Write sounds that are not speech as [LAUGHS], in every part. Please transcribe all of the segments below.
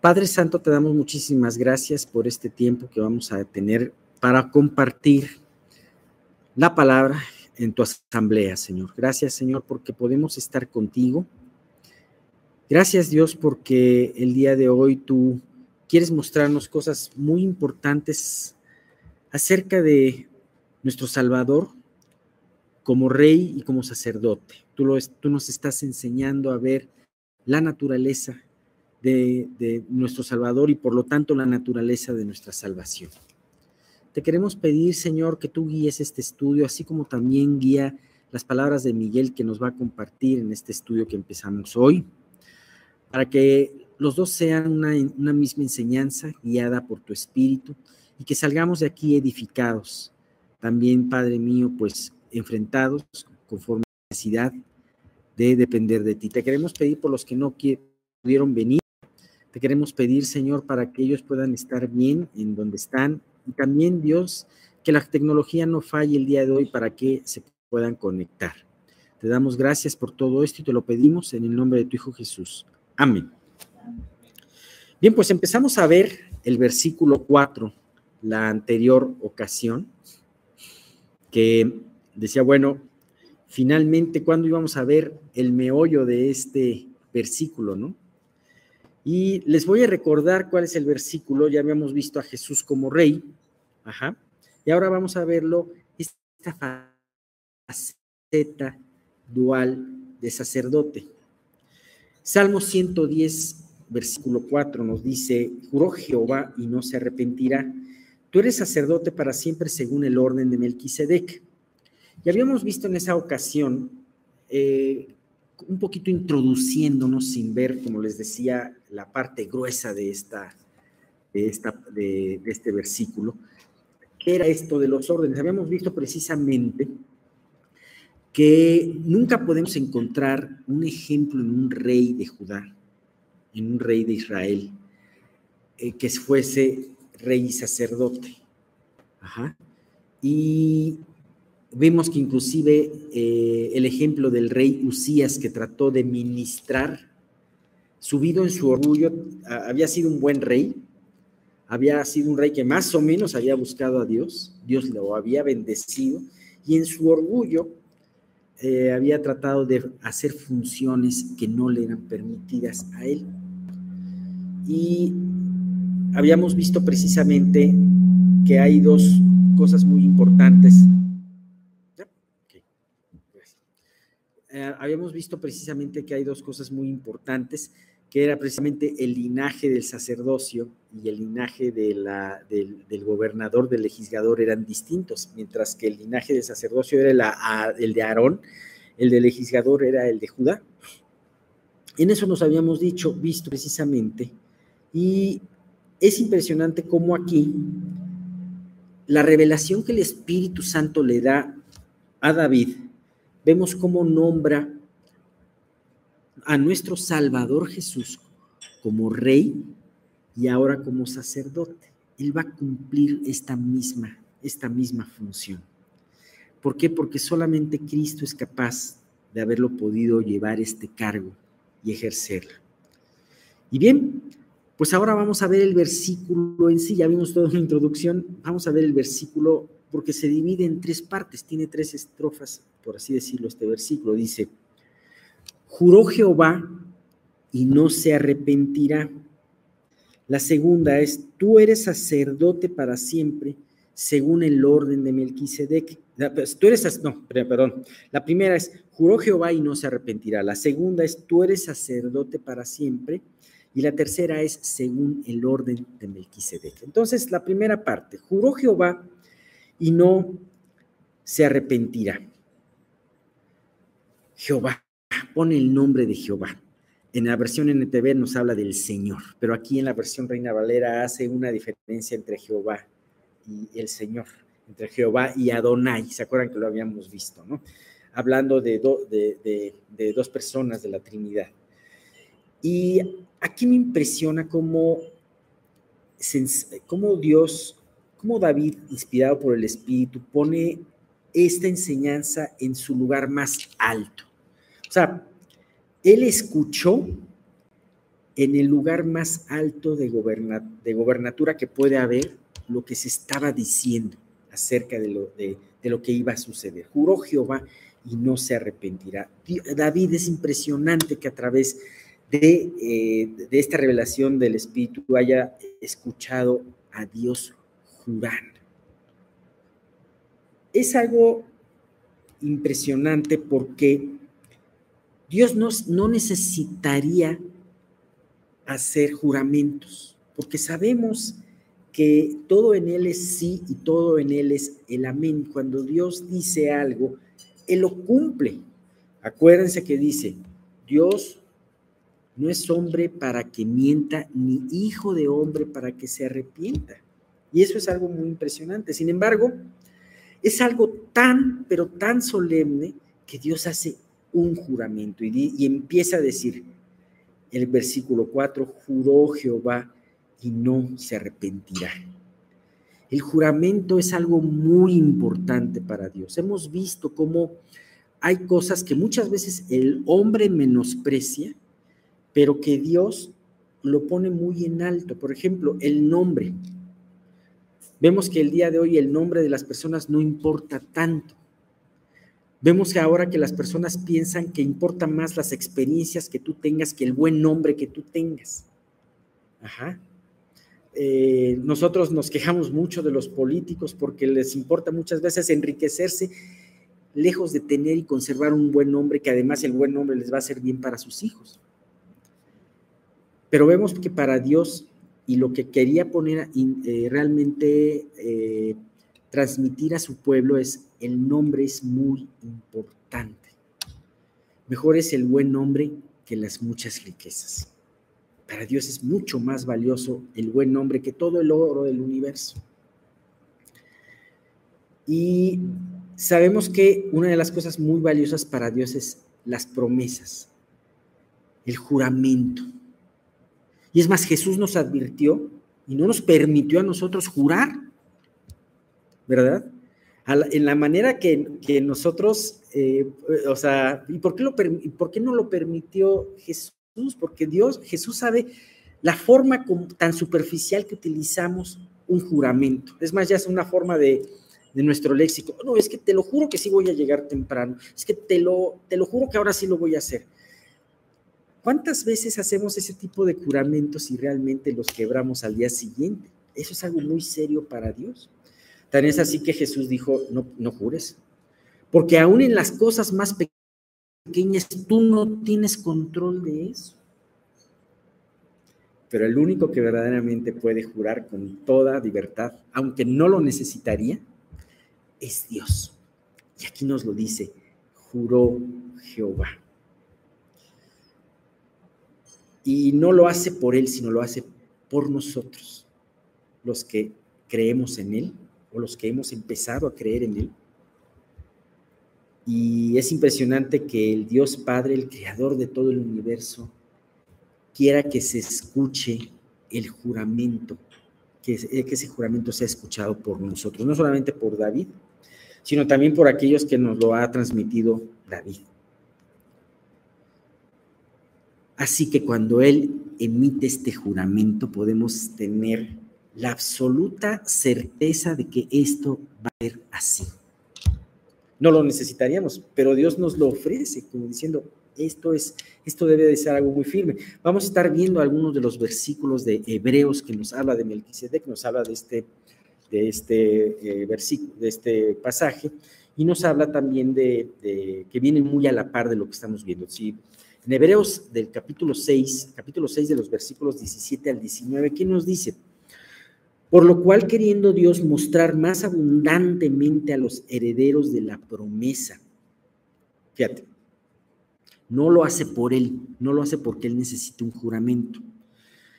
Padre Santo, te damos muchísimas gracias por este tiempo que vamos a tener para compartir la palabra en tu asamblea, Señor. Gracias, Señor, porque podemos estar contigo. Gracias, Dios, porque el día de hoy tú quieres mostrarnos cosas muy importantes acerca de nuestro Salvador como rey y como sacerdote. Tú, nos estás enseñando a ver la naturaleza de, nuestro Salvador y por lo tanto la naturaleza de nuestra salvación. Te queremos pedir, Señor, que tú guíes este estudio, así como también guía las palabras de Miguel que nos va a compartir en este estudio que empezamos hoy, para que los dos sean una, una misma enseñanza guiada por tu Espíritu y que salgamos de aquí edificados. También, Padre mío, pues enfrentados conforme a la necesidad de depender de ti. Te queremos pedir por los que no pudieron venir. Te queremos pedir, Señor, para que ellos puedan estar bien en donde están, y también Dios, que la tecnología no falle el día de hoy para que se puedan conectar. Te damos gracias por todo esto y te lo pedimos en el nombre de tu Hijo Jesús. Amén. Bien, pues empezamos a ver el versículo 4, la anterior ocasión, que decía, bueno, finalmente, ¿cuándo íbamos a ver el meollo de este versículo, no? Y les voy a recordar cuál es el versículo. Ya habíamos visto a Jesús como rey. Ajá. Y ahora vamos a verlo, esta faceta dual de sacerdote. Salmo 110, versículo 4 nos dice, juró Jehová y no se arrepentirá. Tú eres sacerdote para siempre según el orden de Melquisedec. Y habíamos visto en esa ocasión eh, un poquito introduciéndonos sin ver, como les decía, la parte gruesa de, esta, de, esta, de, este versículo. ¿Qué era esto de los órdenes? Habíamos visto precisamente que nunca podemos encontrar un ejemplo en un rey de Judá, en un rey de Israel, eh, que fuese rey y sacerdote. Y Vemos que inclusive eh, el ejemplo del rey Usías que trató de ministrar, subido en su orgullo, había sido un buen rey, había sido un rey que más o menos había buscado a Dios, Dios lo había bendecido, y en su orgullo eh, había tratado de hacer funciones que no le eran permitidas a él. Y habíamos visto precisamente que hay dos cosas muy importantes Eh, habíamos visto precisamente que hay dos cosas muy importantes, que era precisamente el linaje del sacerdocio y el linaje de la, del, gobernador, del legislador eran distintos, mientras que el linaje del sacerdocio era el de Aarón, el del legislador era el de Judá. En eso nos habíamos dicho, visto precisamente, y es impresionante cómo aquí la revelación que el Espíritu Santo le da a David vemos cómo nombra a nuestro Salvador Jesús como rey y ahora como sacerdote. Él va a cumplir esta misma, esta misma función. ¿Por qué? Porque solamente Cristo es capaz de haberlo podido llevar este cargo y ejercerlo. Y bien, pues ahora vamos a ver el versículo en sí, ya vimos toda una introducción, vamos a ver el versículo porque se divide en tres partes, tiene tres estrofas, por así decirlo, este versículo. Dice, juró Jehová y no se arrepentirá. La segunda es, tú eres sacerdote para siempre, según el orden de Melquisedec. Pues, tú eres, no, perdón. La primera es, juró Jehová y no se arrepentirá. La segunda es, tú eres sacerdote para siempre. Y la tercera es, según el orden de Melquisedec. Entonces, la primera parte, juró Jehová y no se arrepentirá. Jehová, pone el nombre de Jehová. En la versión NTV nos habla del Señor, pero aquí en la versión Reina Valera hace una diferencia entre Jehová y el Señor, entre Jehová y Adonai. ¿Se acuerdan que lo habíamos visto, no? Hablando de, dos personas de la Trinidad. Y aquí me impresiona cómo Dios cómo David, inspirado por el Espíritu, pone esta enseñanza en su lugar más alto. O sea, él escuchó en el lugar más alto de, de gobernatura que puede haber lo que se estaba diciendo acerca de lo, de, lo que iba a suceder. Juró Jehová y no se arrepentirá. David es impresionante que a través de, eh, de, esta revelación del Espíritu haya escuchado a Dios jurar. Es algo impresionante porque Dios no, no necesitaría hacer juramentos, porque sabemos que todo en Él es sí y todo en Él es el amén. Cuando Dios dice algo, Él lo cumple. Acuérdense que dice, Dios no es hombre para que mienta, ni hijo de hombre para que se arrepienta. Y eso es algo muy impresionante. Sin embargo, es algo tan, pero tan solemne que Dios hace un juramento y, empieza a decir, el versículo 4, juró Jehová y no se arrepentirá. El juramento es algo muy importante para Dios. Hemos visto cómo hay cosas que muchas veces el hombre menosprecia, pero que Dios lo pone muy en alto. Por ejemplo, el nombre. Vemos que el día de hoy el nombre de las personas no importa tanto. Vemos que ahora que las personas piensan que importa más las experiencias que tú tengas que el buen nombre que tú tengas. Ajá. Eh, nosotros nos quejamos mucho de los políticos porque les importa muchas veces enriquecerse lejos de tener y conservar un buen nombre, que además el buen nombre les va a hacer bien para sus hijos. Pero vemos que para Dios y lo que quería poner eh, realmente eh, transmitir a su pueblo es el nombre es muy importante. Mejor es el buen nombre que las muchas riquezas. Para Dios es mucho más valioso el buen nombre que todo el oro del universo. Y sabemos que una de las cosas muy valiosas para Dios es las promesas, el juramento. Y es más, Jesús nos advirtió y no nos permitió a nosotros jurar, ¿verdad? en la manera que, nosotros, eh, o sea, ¿y por qué, lo, no lo permitió Jesús? porque Dios, Jesús sabe la forma tan superficial que utilizamos un juramento. Es más, ya es una forma de, nuestro léxico. No, es que te lo juro que sí voy a llegar temprano. Es que te lo, te lo juro que ahora sí lo voy a hacer. ¿Cuántas veces hacemos ese tipo de juramentos y realmente los quebramos al día siguiente? Eso es algo muy serio para Dios. Tan es así que Jesús dijo, no, no jures, porque aún en las cosas más pequeñas, tú no tienes control de eso. Pero el único que verdaderamente puede jurar con toda libertad, aunque no lo necesitaría, es Dios. Y aquí nos lo dice, juró Jehová. Y no lo hace por él, sino lo hace por nosotros, los que creemos en él o los que hemos empezado a creer en él y es impresionante que el Dios Padre, el creador de todo el universo, quiera que se escuche el juramento, que, eh, ese juramento sea escuchado por nosotros, no solamente por David, sino también por aquellos que nos lo ha transmitido David. Así que cuando Él emite este juramento, podemos tener la absoluta certeza de que esto va a ser así no lo necesitaríamos, pero Dios nos lo ofrece, como diciendo, esto es, esto debe de ser algo muy firme. Vamos a estar viendo algunos de los versículos de Hebreos que nos habla de Melquisedec, nos habla de este, de este eh, versículo, de este pasaje, y nos habla también de, que viene muy a la par de lo que estamos viendo. Si en Hebreos del capítulo 6, capítulo 6 de los versículos 17 al 19, ¿qué nos dice? Por lo cual, queriendo Dios mostrar más abundantemente a los herederos de la promesa, fíjate, no lo hace por él, no lo hace porque él necesita un juramento,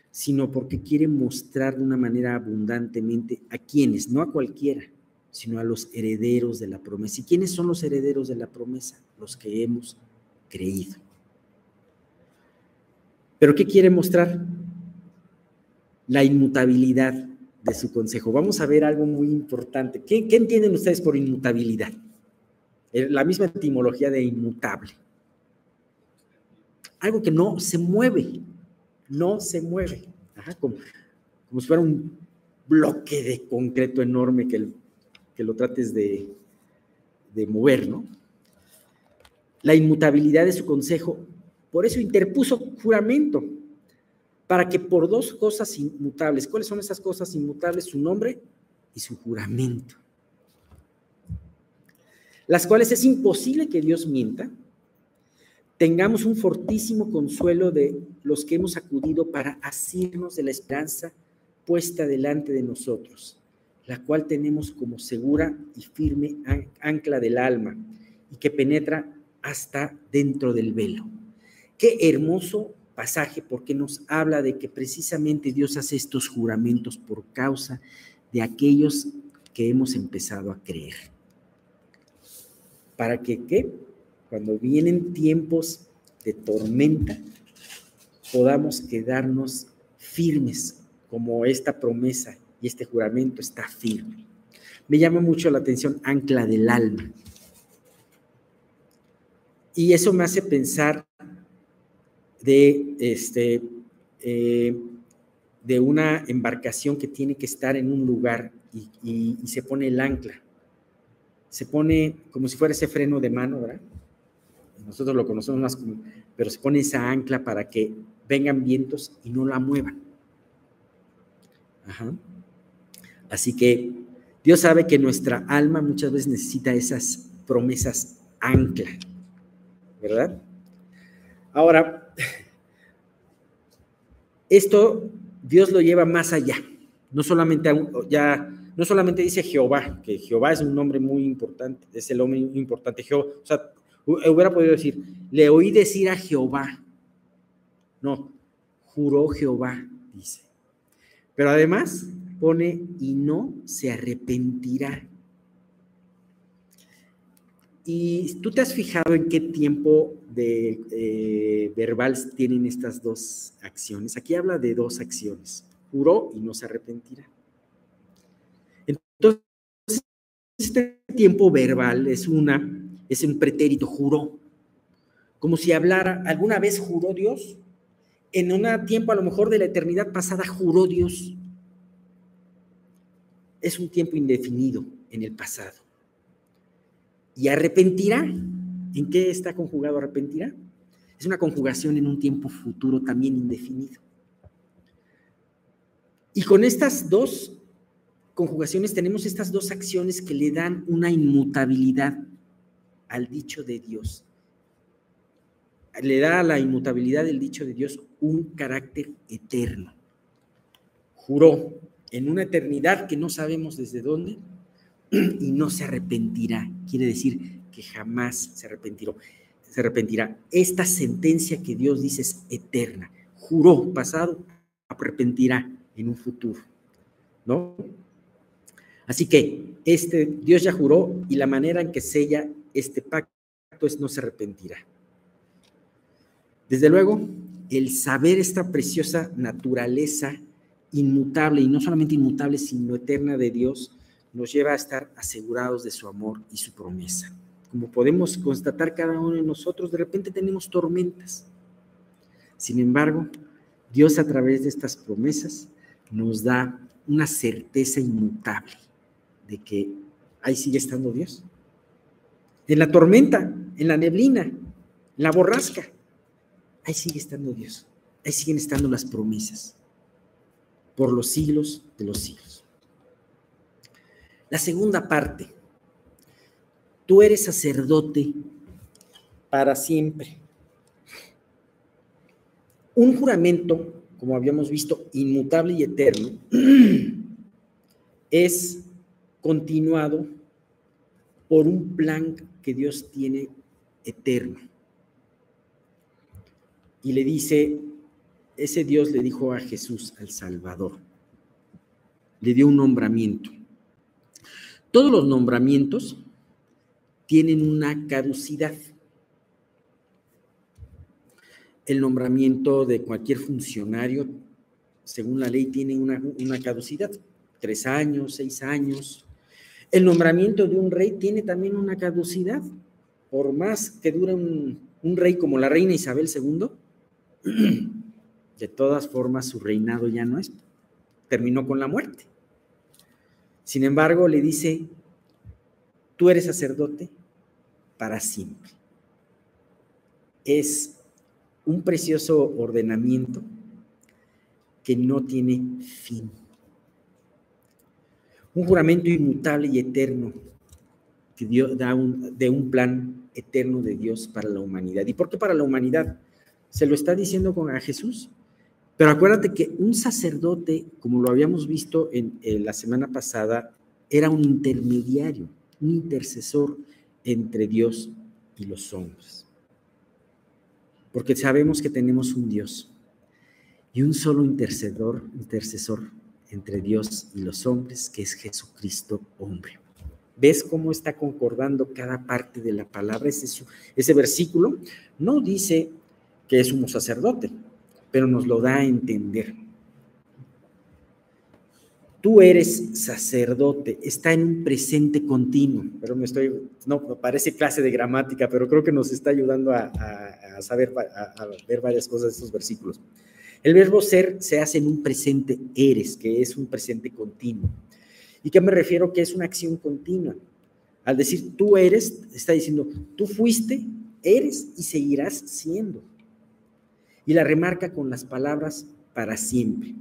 sino porque quiere mostrar de una manera abundantemente a quienes, no a cualquiera, sino a los herederos de la promesa. ¿Y quiénes son los herederos de la promesa? Los que hemos creído. ¿Pero qué quiere mostrar? La inmutabilidad de su consejo. Vamos a ver algo muy importante. ¿Qué, entienden ustedes por inmutabilidad? Eh, la misma etimología de inmutable. Algo que no se mueve, no se mueve, como, si fuera un bloque de concreto enorme que, que lo trates de, de mover, ¿no? La inmutabilidad de su consejo, por eso interpuso juramento, para que por dos cosas inmutables, ¿cuáles son esas cosas inmutables? Su nombre y su juramento, las cuales es imposible que Dios mienta, tengamos un fortísimo consuelo de los que hemos acudido para asirnos de la esperanza puesta delante de nosotros, la cual tenemos como segura y firme ancla del alma y que penetra hasta dentro del velo. Qué hermoso pasaje porque nos habla de que precisamente Dios hace estos juramentos por causa de aquellos que hemos empezado a creer. ¿Para que qué? cuando vienen tiempos de tormenta, podamos quedarnos firmes como esta promesa y este juramento está firme. Me llama mucho la atención ancla del alma. Y eso me hace pensar de, este, eh, de una embarcación que tiene que estar en un lugar y, y se pone el ancla. Se pone como si fuera ese freno de mano, ¿verdad? nosotros lo conocemos más como, pero se pone esa ancla para que vengan vientos y no la muevan. Así que Dios sabe que nuestra alma muchas veces necesita esas promesas ancla, ¿verdad? Ahora, esto Dios lo lleva más allá. No solamente ya no solamente dice Jehová, que Jehová es un nombre muy importante, es el hombre importante. Jehová, o sea, Hubiera podido decir, le oí decir a Jehová. No, juró Jehová, dice. Pero además pone, y no se arrepentirá. ¿Y tú te has fijado en qué tiempo de eh, verbal tienen estas dos acciones? Aquí habla de dos acciones. Juró y no se arrepentirá. Entonces, este tiempo verbal es una es un pretérito, juró. Como si hablara, ¿alguna vez juró Dios? En un tiempo a lo mejor de la eternidad pasada juró Dios. Es un tiempo indefinido en el pasado. ¿Y arrepentirá? ¿En qué está conjugado arrepentirá? Es una conjugación en un tiempo futuro también indefinido. Y con estas dos conjugaciones tenemos estas dos acciones que le dan una inmutabilidad al dicho de Dios. Le da a la inmutabilidad del dicho de Dios un carácter eterno. Juró en una eternidad que no sabemos desde dónde y no se arrepentirá. Quiere decir que jamás se arrepentirá. Se arrepentirá. Esta sentencia que Dios dice es eterna. Juró pasado, arrepentirá en un futuro. ¿No? Así que este Dios ya juró y la manera en que sella este pacto es no se arrepentirá. Desde luego, el saber esta preciosa naturaleza inmutable, y no solamente inmutable, sino eterna de Dios, nos lleva a estar asegurados de su amor y su promesa. Como podemos constatar cada uno de nosotros, de repente tenemos tormentas. Sin embargo, Dios a través de estas promesas nos da una certeza inmutable de que ahí sigue estando Dios en la tormenta, en la neblina, en la borrasca. Ahí sigue estando Dios. Ahí siguen estando las promesas por los siglos de los siglos. La segunda parte. Tú eres sacerdote para siempre. Un juramento, como habíamos visto, inmutable y eterno, [CLEARS THROAT] es continuado por un plan que Dios tiene eterno. Y le dice, ese Dios le dijo a Jesús, al Salvador, le dio un nombramiento. Todos los nombramientos tienen una caducidad. El nombramiento de cualquier funcionario, según la ley, tiene una, una caducidad, tres años, seis años, el nombramiento de un rey tiene también una caducidad. Por más que dure un, rey como la reina Isabel II, [CLEARS THROAT] De todas formas, su reinado ya no es, terminó con la muerte. Sin embargo, le dice, tú eres sacerdote para siempre. Es un precioso ordenamiento que no tiene fin. Un juramento inmutable y eterno que Dios da un, de un plan eterno de Dios para la humanidad. ¿Y por qué para la humanidad? Se lo está diciendo con a Jesús. Pero acuérdate que un sacerdote, como lo habíamos visto en, la semana pasada, era un intermediario, un intercesor entre Dios y los hombres. Porque sabemos que tenemos un Dios y un solo intercedor, intercesor entre Dios y los hombres, que es Jesucristo hombre. ¿Ves cómo está concordando cada parte de la palabra? Ese versículo no dice que es un sacerdote, pero nos lo da a entender. Tú eres sacerdote, está en un presente continuo, pero me estoy, no, parece clase de gramática, pero creo que nos está ayudando a, saber, a, ver varias cosas de estos versículos. El verbo ser se hace en un presente eres, que es un presente continuo. ¿Y qué me refiero? Que es una acción continua. Al decir tú eres, está diciendo tú fuiste, eres y seguirás siendo. Y la remarca con las palabras para siempre.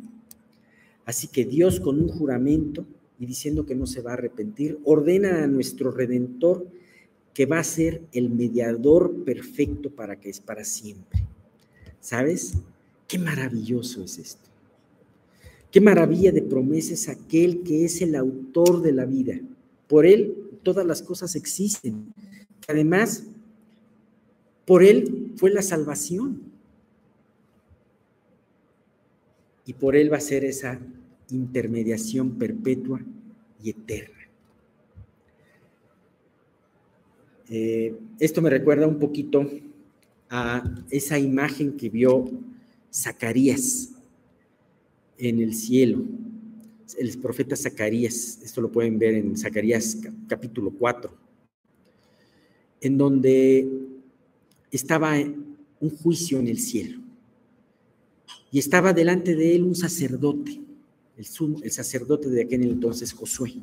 Así que Dios con un juramento y diciendo que no se va a arrepentir, ordena a nuestro redentor que va a ser el mediador perfecto para que es para siempre. ¿Sabes? Qué maravilloso es esto. Qué maravilla de promesas aquel que es el autor de la vida. Por él todas las cosas existen. Además, por él fue la salvación. Y por él va a ser esa intermediación perpetua y eterna. Eh, esto me recuerda un poquito a esa imagen que vio Zacarías en el cielo. El profeta Zacarías, esto lo pueden ver en Zacarías capítulo 4, en donde estaba un juicio en el cielo. Y estaba delante de él un sacerdote el, sacerdote de aquel entonces, Josué.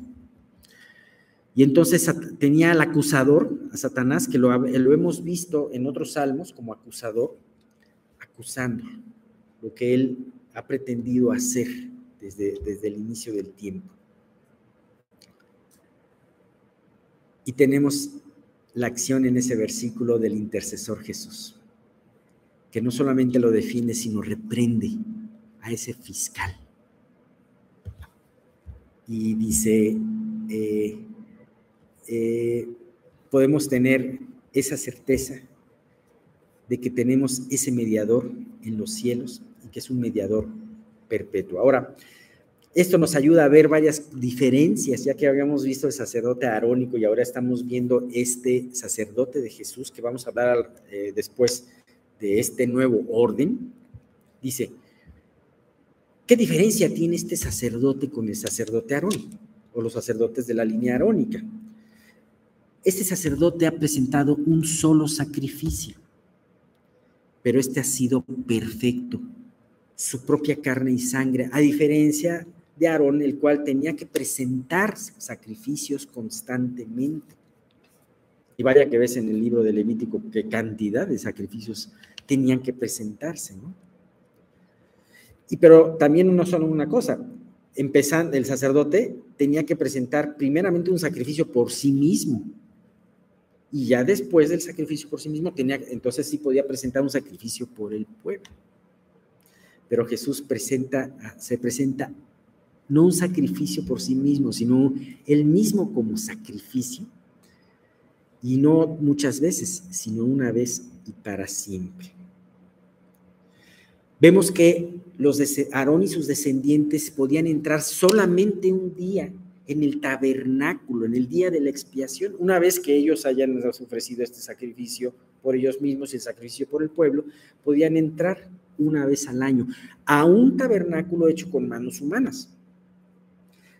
Y entonces tenía al acusador, a Satanás, que lo, hemos visto en otros salmos como acusador, acusando lo que él ha pretendido hacer desde el inicio del tiempo. Y tenemos la acción en ese versículo del intercesor Jesús, que no solamente lo defiende, sino reprende a ese fiscal y dice, eh, eh, podemos tener esa certeza de que tenemos ese mediador en los cielos y que es un mediador perpetuo. Ahora, esto nos ayuda a ver varias diferencias, ya que habíamos visto el sacerdote arónico y ahora estamos viendo este sacerdote de Jesús, que vamos a hablar eh, después de este nuevo orden. Dice, ¿Qué diferencia tiene este sacerdote con el sacerdote Aarón o los sacerdotes de la línea arónica? Este sacerdote ha presentado un solo sacrificio, pero este ha sido perfecto, su propia carne y sangre, a diferencia de Aarón, el cual tenía que presentar sacrificios constantemente. Y vaya que ves en el libro de Levítico qué cantidad de sacrificios tenían que presentarse, ¿no? Y pero también no solo una cosa, empezando, el sacerdote tenía que presentar primeramente un sacrificio por sí mismo. Y ya después del sacrificio por sí mismo, tenía, entonces sí podía presentar un sacrificio por el pueblo. Pero Jesús presenta, se presenta no un sacrificio por sí mismo, sino él mismo como sacrificio. Y no muchas veces, sino una vez y para siempre. Vemos que los de Aarón y sus descendientes podían entrar solamente un día en el tabernáculo, en el día de la expiación, una vez que ellos hayan ofrecido este sacrificio por ellos mismos y el sacrificio por el pueblo, podían entrar una vez al año a un tabernáculo hecho con manos humanas.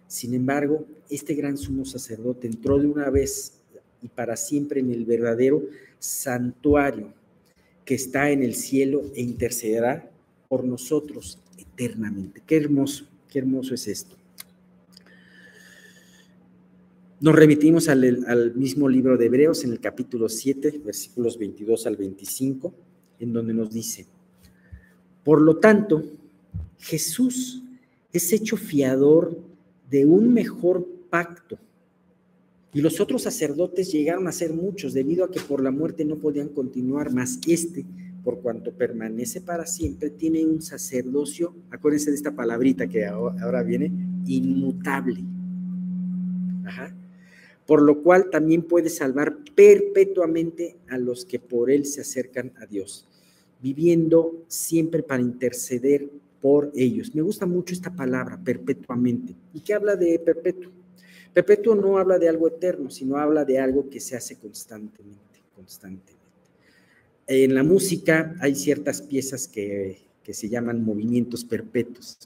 Sin embargo, este gran sumo sacerdote entró de una vez y para siempre en el verdadero santuario que está en el cielo e intercederá por nosotros eternamente. Qué hermoso, qué hermoso es esto. Nos remitimos al, mismo libro de Hebreos en el capítulo 7, versículos 22 al 25, en donde nos dice, por lo tanto, Jesús es hecho fiador de un mejor pacto. Y los otros sacerdotes llegaron a ser muchos debido a que por la muerte no podían continuar, más este, por cuanto permanece para siempre, tiene un sacerdocio, acuérdense de esta palabrita que ahora viene, inmutable. Ajá por lo cual también puede salvar perpetuamente a los que por él se acercan a Dios, viviendo siempre para interceder por ellos. Me gusta mucho esta palabra, perpetuamente. ¿Y qué habla de perpetuo? Perpetuo no habla de algo eterno, sino habla de algo que se hace constantemente, constantemente. En la música hay ciertas piezas que, se llaman movimientos perpetuos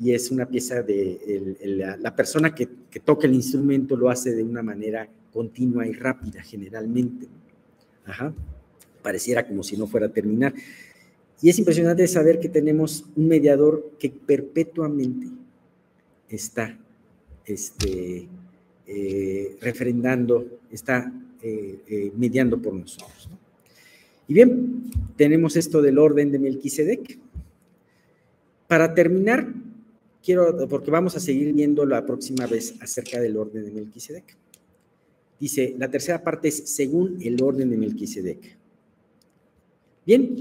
y es una pieza de la, persona que, toca el instrumento lo hace de una manera continua y rápida generalmente. Ajá. Pareciera como si no fuera a terminar. Y es impresionante saber que tenemos un mediador que perpetuamente está este, eh, refrendando, está eh, eh, mediando por nosotros. Y bien, tenemos esto del orden de Melquisedec. Para terminar, quiero, porque vamos a seguir viendo la próxima vez acerca del orden de Melquisedec. Dice, la tercera parte es según el orden de Melquisedec. Bien,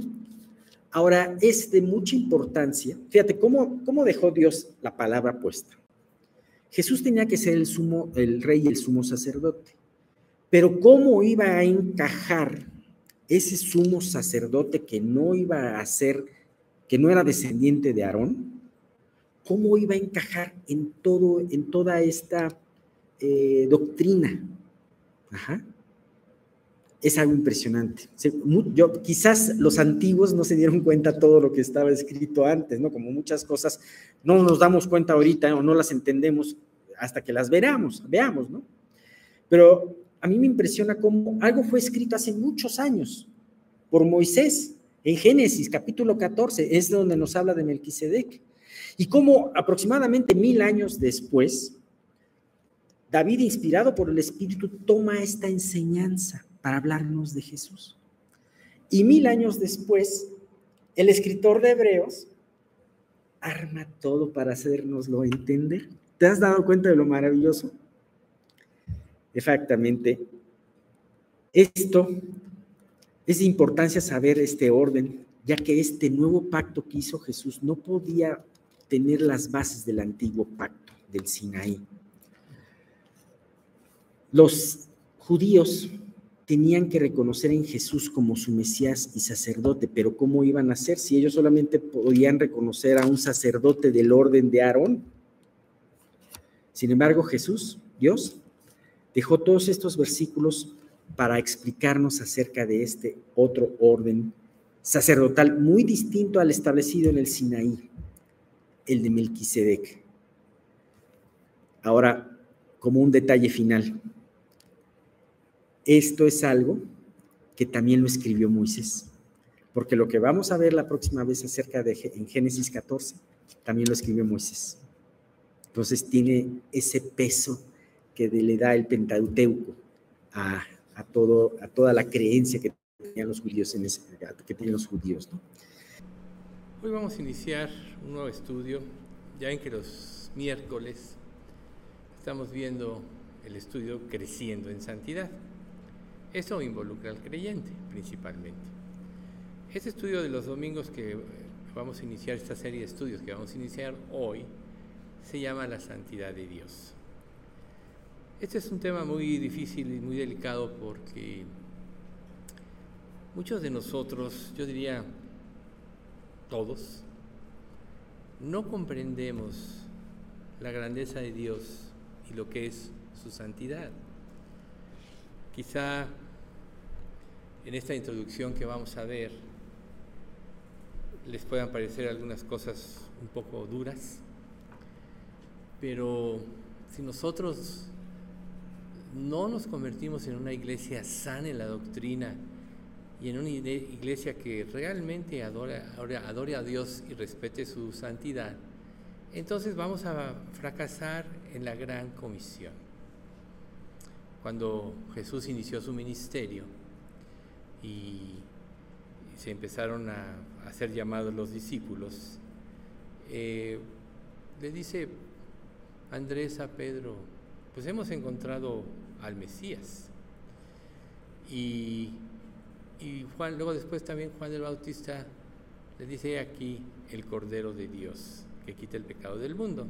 ahora es de mucha importancia, fíjate cómo, cómo dejó Dios la palabra puesta. Jesús tenía que ser el sumo, el rey y el sumo sacerdote. Pero ¿cómo iba a encajar ese sumo sacerdote que no iba a ser, que no era descendiente de Aarón? cómo iba a encajar en, todo, en toda esta eh, doctrina. Ajá. Es algo impresionante. Yo, quizás los antiguos no se dieron cuenta todo lo que estaba escrito antes, ¿no? Como muchas cosas no nos damos cuenta ahorita o no las entendemos hasta que las veamos, veamos, ¿no? Pero a mí me impresiona cómo algo fue escrito hace muchos años por Moisés en Génesis capítulo 14, es donde nos habla de Melquisedec. Y cómo aproximadamente mil años después, David, inspirado por el Espíritu, toma esta enseñanza para hablarnos de Jesús. Y mil años después, el escritor de Hebreos arma todo para hacernoslo entender. ¿Te has dado cuenta de lo maravilloso? Exactamente. Esto es de importancia saber este orden, ya que este nuevo pacto que hizo Jesús no podía tener las bases del antiguo pacto del Sinaí. Los judíos tenían que reconocer en Jesús como su Mesías y sacerdote, pero ¿cómo iban a hacer si ellos solamente podían reconocer a un sacerdote del orden de Aarón? Sin embargo, Jesús, Dios, dejó todos estos versículos para explicarnos acerca de este otro orden sacerdotal muy distinto al establecido en el Sinaí el de Melquisedec. Ahora, como un detalle final, esto es algo que también lo escribió Moisés, porque lo que vamos a ver la próxima vez acerca de en Génesis 14, también lo escribió Moisés. Entonces tiene ese peso que le da el Pentateuco a, todo, a toda la creencia que tenían los judíos en ese, que tienen los judíos. ¿no? Hoy vamos a iniciar un nuevo estudio. Ya en que los miércoles estamos viendo el estudio creciendo en santidad. Eso involucra al creyente principalmente. Este estudio de los domingos que vamos a iniciar, esta serie de estudios que vamos a iniciar hoy, se llama la santidad de Dios. Este es un tema muy difícil y muy delicado porque muchos de nosotros, yo diría todos, no comprendemos la grandeza de Dios y lo que es su santidad. Quizá en esta introducción que vamos a ver les puedan parecer algunas cosas un poco duras, pero si nosotros no nos convertimos en una iglesia sana en la doctrina y en una iglesia que realmente adore a Dios y respete su santidad, entonces vamos a fracasar en la gran comisión. Cuando Jesús inició su ministerio y se empezaron a hacer llamados los discípulos, eh, le dice Andrés a Pedro, pues hemos encontrado al Mesías. Y, y Juan, luego después también Juan el Bautista le dice aquí el Cordero de Dios que quita el pecado del mundo.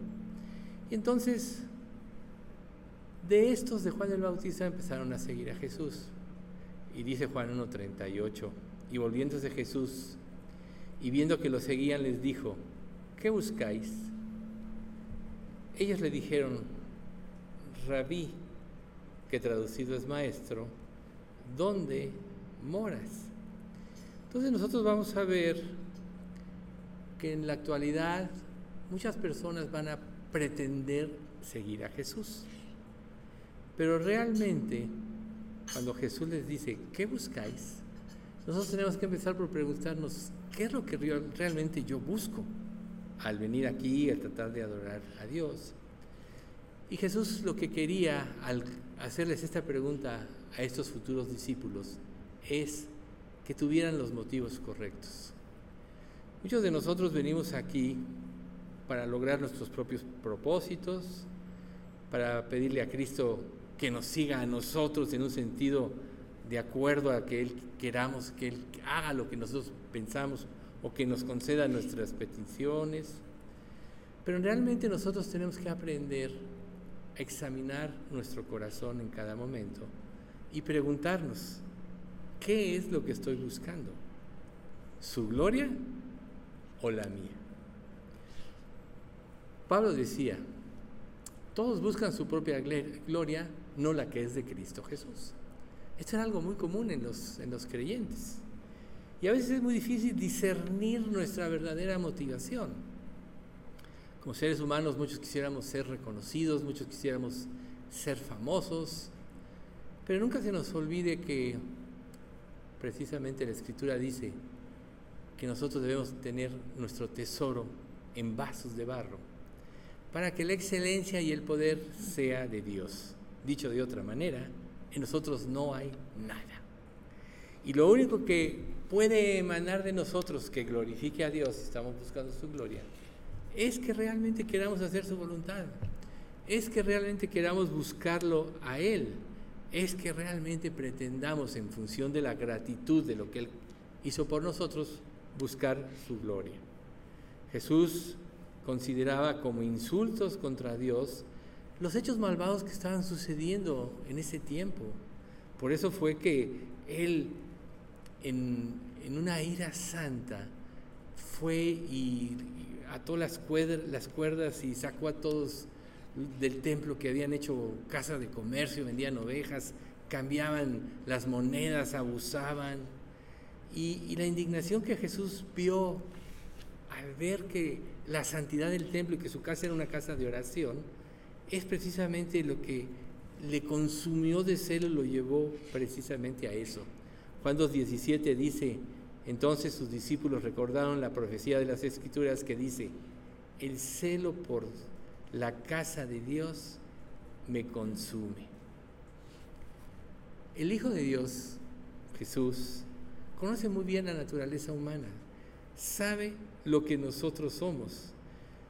Y entonces, de estos de Juan el Bautista empezaron a seguir a Jesús. Y dice Juan 1.38, y volviéndose Jesús y viendo que lo seguían, les dijo, ¿qué buscáis? Ellos le dijeron, rabí, que traducido es maestro, ¿dónde moras? Entonces nosotros vamos a ver que en la actualidad muchas personas van a pretender seguir a Jesús. Pero realmente, cuando Jesús les dice, ¿qué buscáis? Nosotros tenemos que empezar por preguntarnos, ¿qué es lo que realmente yo busco al venir aquí, a tratar de adorar a Dios? Y Jesús lo que quería al hacerles esta pregunta a estos futuros discípulos es que tuvieran los motivos correctos. Muchos de nosotros venimos aquí para lograr nuestros propios propósitos, para pedirle a Cristo que nos siga a nosotros en un sentido de acuerdo a que Él queramos, que Él haga lo que nosotros pensamos o que nos conceda nuestras peticiones. Pero realmente nosotros tenemos que aprender examinar nuestro corazón en cada momento y preguntarnos, ¿qué es lo que estoy buscando? ¿Su gloria o la mía? Pablo decía, todos buscan su propia gloria, no la que es de Cristo Jesús. Esto era algo muy común en los, en los creyentes. Y a veces es muy difícil discernir nuestra verdadera motivación. Como seres humanos muchos quisiéramos ser reconocidos, muchos quisiéramos ser famosos, pero nunca se nos olvide que precisamente la Escritura dice que nosotros debemos tener nuestro tesoro en vasos de barro para que la excelencia y el poder sea de Dios. Dicho de otra manera, en nosotros no hay nada. Y lo único que puede emanar de nosotros que glorifique a Dios, estamos buscando su gloria, es que realmente queramos hacer su voluntad, es que realmente queramos buscarlo a Él, es que realmente pretendamos en función de la gratitud de lo que Él hizo por nosotros, buscar su gloria. Jesús consideraba como insultos contra Dios los hechos malvados que estaban sucediendo en ese tiempo. Por eso fue que él, en, una ira santa, fue y, ató las cuerdas, las cuerdas y sacó a todos del templo que habían hecho casa de comercio, vendían ovejas, cambiaban las monedas, abusaban. Y, y la indignación que Jesús vio al ver que la santidad del templo y que su casa era una casa de oración, es precisamente lo que le consumió de celo y lo llevó precisamente a eso. Juan 2.17 dice, entonces sus discípulos recordaron la profecía de las Escrituras que dice, el celo por la casa de Dios me consume. El Hijo de Dios, Jesús, conoce muy bien la naturaleza humana sabe lo que nosotros somos,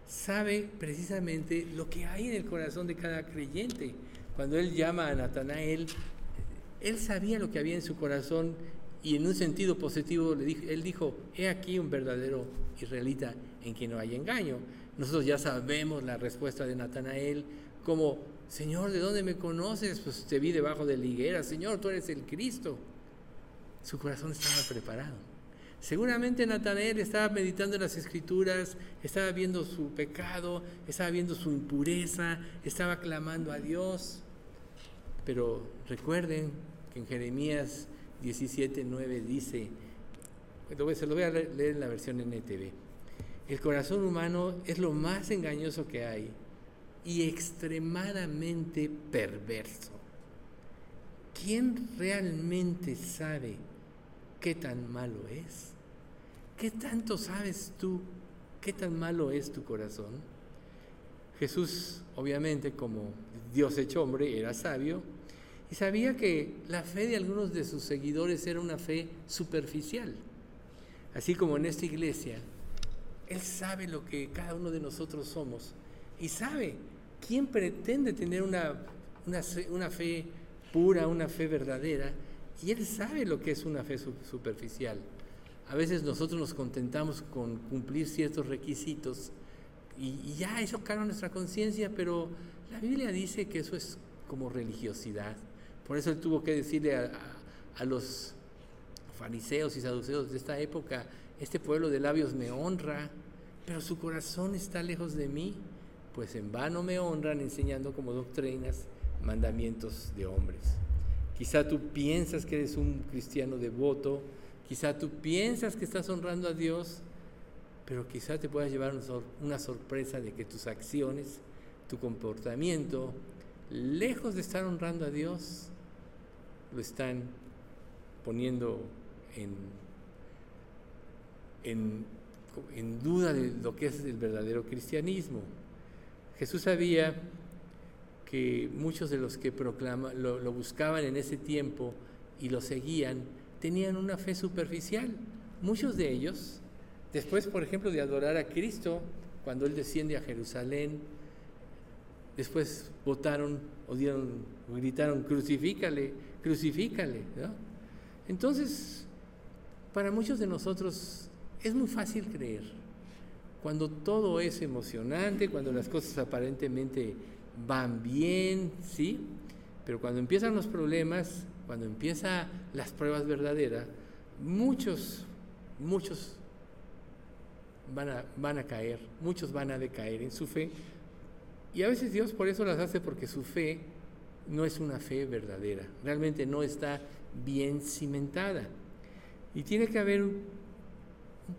sabe precisamente lo que hay en el corazón de cada creyente. Cuando él llama a Natanael, él sabía lo que había en su corazón y en un sentido positivo le dijo, él dijo, he aquí un verdadero israelita en quien no hay engaño. Nosotros ya sabemos la respuesta de Natanael como, Señor, ¿de dónde me conoces? Pues te vi debajo de la higuera, Señor, tú eres el Cristo. Su corazón estaba preparado. Seguramente Natanael estaba meditando en las escrituras, estaba viendo su pecado, estaba viendo su impureza, estaba clamando a Dios. Pero recuerden que en Jeremías 17:9 dice, se lo voy a leer en la versión NTV, el corazón humano es lo más engañoso que hay y extremadamente perverso. ¿Quién realmente sabe qué tan malo es. ¿Qué tanto sabes tú? ¿Qué tan malo es tu corazón? Jesús, obviamente, como Dios hecho hombre, era sabio y sabía que la fe de algunos de sus seguidores era una fe superficial. Así como en esta iglesia, Él sabe lo que cada uno de nosotros somos y sabe quién pretende tener una, una, fe pura, una fe verdadera, y Él sabe lo que es una fe superficial. A veces nosotros nos contentamos con cumplir ciertos requisitos y, ya eso calma nuestra conciencia, pero la Biblia dice que eso es como religiosidad. Por eso él tuvo que decirle a, los fariseos y saduceos de esta época, este pueblo de labios me honra, pero su corazón está lejos de mí, pues en vano me honran enseñando como doctrinas mandamientos de hombres. Quizá tú piensas que eres un cristiano devoto, quizá tú piensas que estás honrando a Dios, pero quizá te puedas llevar una sorpresa de que tus acciones, tu comportamiento, lejos de estar honrando a Dios, lo están poniendo en, en, duda de lo que es el verdadero cristianismo. Jesús sabía que muchos de los que proclama, lo, lo, buscaban en ese tiempo y lo seguían tenían una fe superficial. Muchos de ellos, después, por ejemplo, de adorar a Cristo, cuando Él desciende a Jerusalén, después votaron o dieron, gritaron, crucifícale, crucifícale. Entonces, para muchos de nosotros es muy fácil creer. Cuando todo es emocionante, cuando las cosas aparentemente van bien, ¿sí? Pero cuando empiezan los problemas, cuando empiezan las pruebas verdaderas, muchos, muchos van a, van a caer, muchos van a decaer en su fe. Y a veces Dios por eso las hace porque su fe no es una fe verdadera, realmente no está bien cimentada. Y tiene que haber un,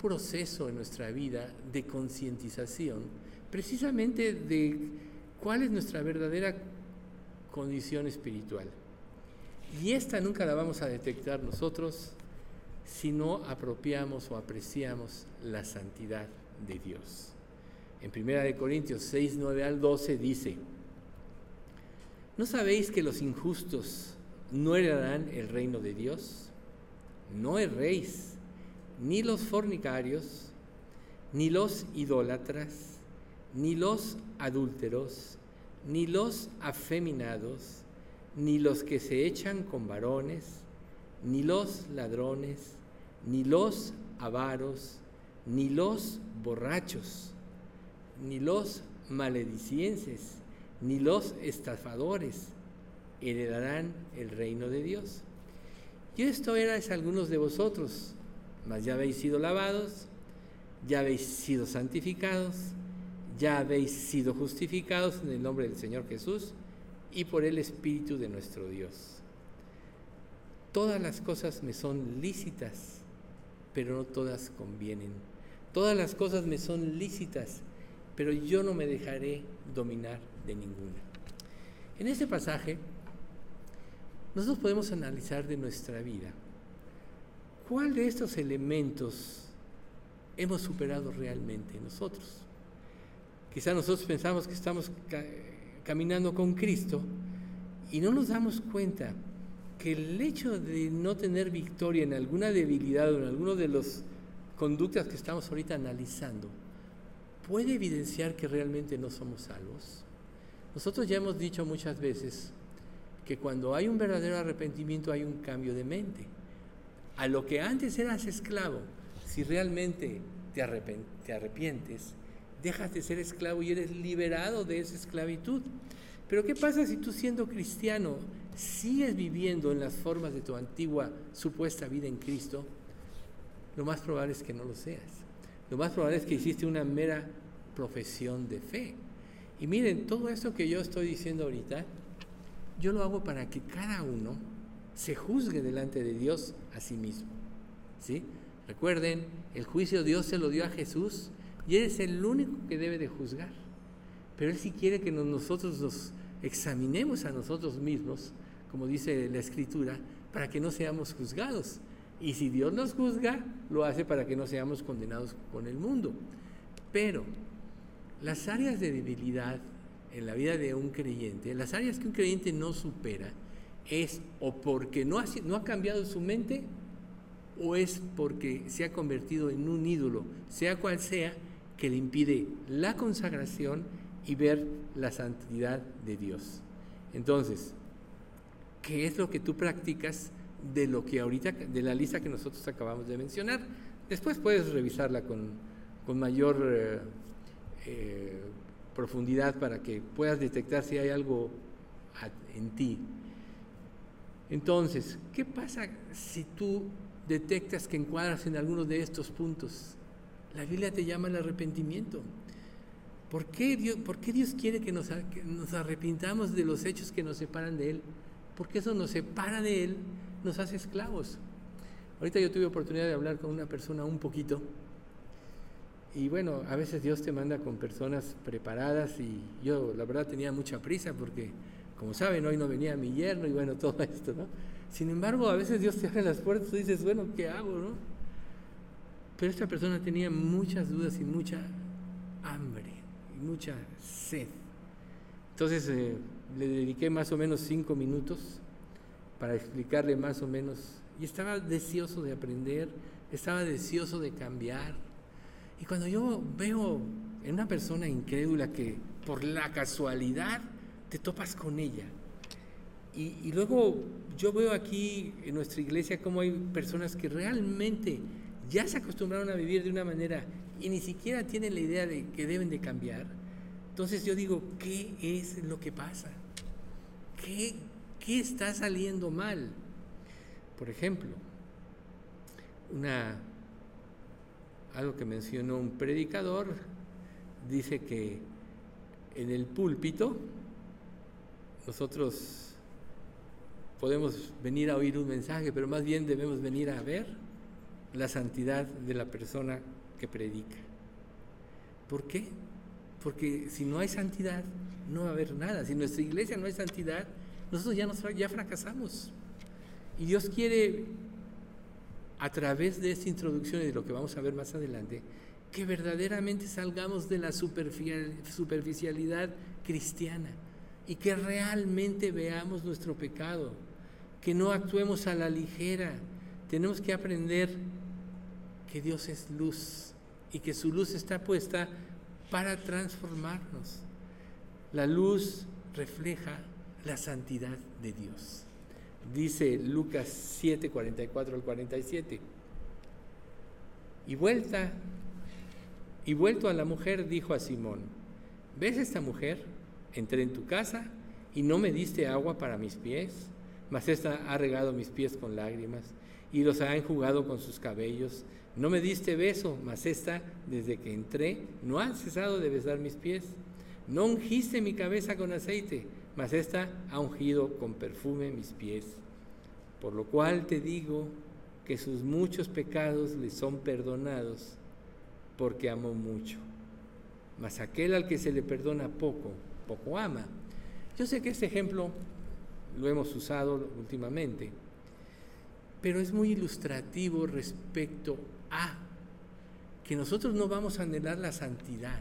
proceso en nuestra vida de concientización, precisamente de cuál es nuestra verdadera condición espiritual. Y esta nunca la vamos a detectar nosotros si no apropiamos o apreciamos la santidad de Dios. En 1 Corintios 6, 9 al 12 dice, ¿No sabéis que los injustos no heredarán el reino de Dios? No erréis, ni los fornicarios, ni los idólatras, ni los adúlteros, ni los afeminados, ni los que se echan con varones, ni los ladrones, ni los avaros, ni los borrachos, ni los maledicienses, ni los estafadores heredarán el reino de Dios. Y esto erais algunos de vosotros, mas ya habéis sido lavados, ya habéis sido santificados, ya habéis sido justificados en el nombre del Señor Jesús y por el Espíritu de nuestro Dios. Todas las cosas me son lícitas, pero no todas convienen. Todas las cosas me son lícitas, pero yo no me dejaré dominar ninguna. En este pasaje, nosotros podemos analizar de nuestra vida cuál de estos elementos hemos superado realmente nosotros. Quizá nosotros pensamos que estamos caminando con Cristo y no nos damos cuenta que el hecho de no tener victoria en alguna debilidad o en alguno de las conductas que estamos ahorita analizando, puede evidenciar que realmente no somos salvos? Nosotros ya hemos dicho muchas veces que cuando hay un verdadero arrepentimiento hay un cambio de mente. A lo que antes eras esclavo, si realmente te, arrepientes, dejas de ser esclavo y eres liberado de esa esclavitud. Pero ¿qué pasa si tú siendo cristiano sigues viviendo en las formas de tu antigua supuesta vida en Cristo? Lo más probable es que no lo seas. Lo más probable es que hiciste una mera profesión de fe. Y miren, todo esto que yo estoy diciendo ahorita, yo lo hago para que cada uno se juzgue delante de Dios a sí mismo. ¿Sí? Recuerden, el juicio Dios se lo dio a Jesús y Él es el único que debe de juzgar. Pero Él sí quiere que nosotros nos examinemos a nosotros mismos, como dice la Escritura, para que no seamos juzgados. Y si Dios nos juzga, lo hace para que no seamos condenados con el mundo. Pero las áreas de debilidad en la vida de un creyente, las áreas que un creyente no supera, es o porque no ha, cambiado su mente o es porque se ha convertido en un ídolo, sea cual sea, que le impide la consagración y ver la santidad de Dios. Entonces, ¿qué es lo que tú practicas de lo que ahorita, de la lista que nosotros acabamos de mencionar? Después puedes revisarla con, mayor eh, eh, profundidad para que puedas detectar si hay algo en ti. Entonces, ¿qué pasa si tú detectas que encuadras en alguno de estos puntos? La Biblia te llama al arrepentimiento. ¿Por qué Dios, por qué Dios quiere que nos, que nos, arrepintamos de los hechos que nos separan de Él? Porque eso nos separa de Él, nos hace esclavos. Ahorita yo tuve oportunidad de hablar con una persona un poquito. Y bueno, a veces Dios te manda con personas preparadas y yo la verdad tenía mucha prisa porque, como saben, hoy no venía mi yerno y bueno, [LAUGHS] todo esto, ¿no? Sin embargo, a veces Dios te abre las puertas y dices, bueno, ¿qué hago, no? Pero esta persona tenía muchas dudas y mucha hambre y mucha sed. Entonces eh, le dediqué más o menos cinco minutos para explicarle más o menos. Y estaba deseoso de aprender, estaba deseoso de cambiar. Y cuando yo veo en una persona incrédula que por la casualidad te topas con ella, y, y, luego yo veo aquí en nuestra iglesia cómo hay personas que realmente ya se acostumbraron a vivir de una manera y ni siquiera tienen la idea de que deben de cambiar, entonces yo digo, ¿qué es lo que pasa? ¿Qué, qué está saliendo mal? Por ejemplo, una, algo que mencionó un predicador, dice que en el púlpito nosotros podemos venir a oír un mensaje, pero más bien debemos venir a ver la santidad de la persona que predica. ¿Por qué? Porque si no hay santidad, no va a haber nada. Si nuestra iglesia no hay santidad, nosotros ya, nos, ya fracasamos. Y Dios quiere, a través de esta introducción y de lo que vamos a ver más adelante, que verdaderamente salgamos de la superficialidad cristiana y que realmente veamos nuestro pecado, que no actuemos a la ligera. Tenemos que aprender que Dios es luz y que su luz está puesta para transformarnos. La luz refleja la santidad de Dios. Dice Lucas 7, 44 al 47. Y vuelta, y vuelto a la mujer, dijo a Simón, ¿ves esta mujer? Entré en tu casa y no me diste agua para mis pies, mas esta ha regado mis pies con lágrimas y los ha enjugado con sus cabellos. No me diste beso, mas esta, desde que entré, no ha cesado de besar mis pies. No ungiste mi cabeza con aceite, mas esta ha ungido con perfume mis pies. Por lo cual te digo que sus muchos pecados le son perdonados, porque amó mucho. Mas aquel al que se le perdona poco, poco ama. Yo sé que este ejemplo lo hemos usado últimamente pero es muy ilustrativo respecto a que nosotros no vamos a anhelar la santidad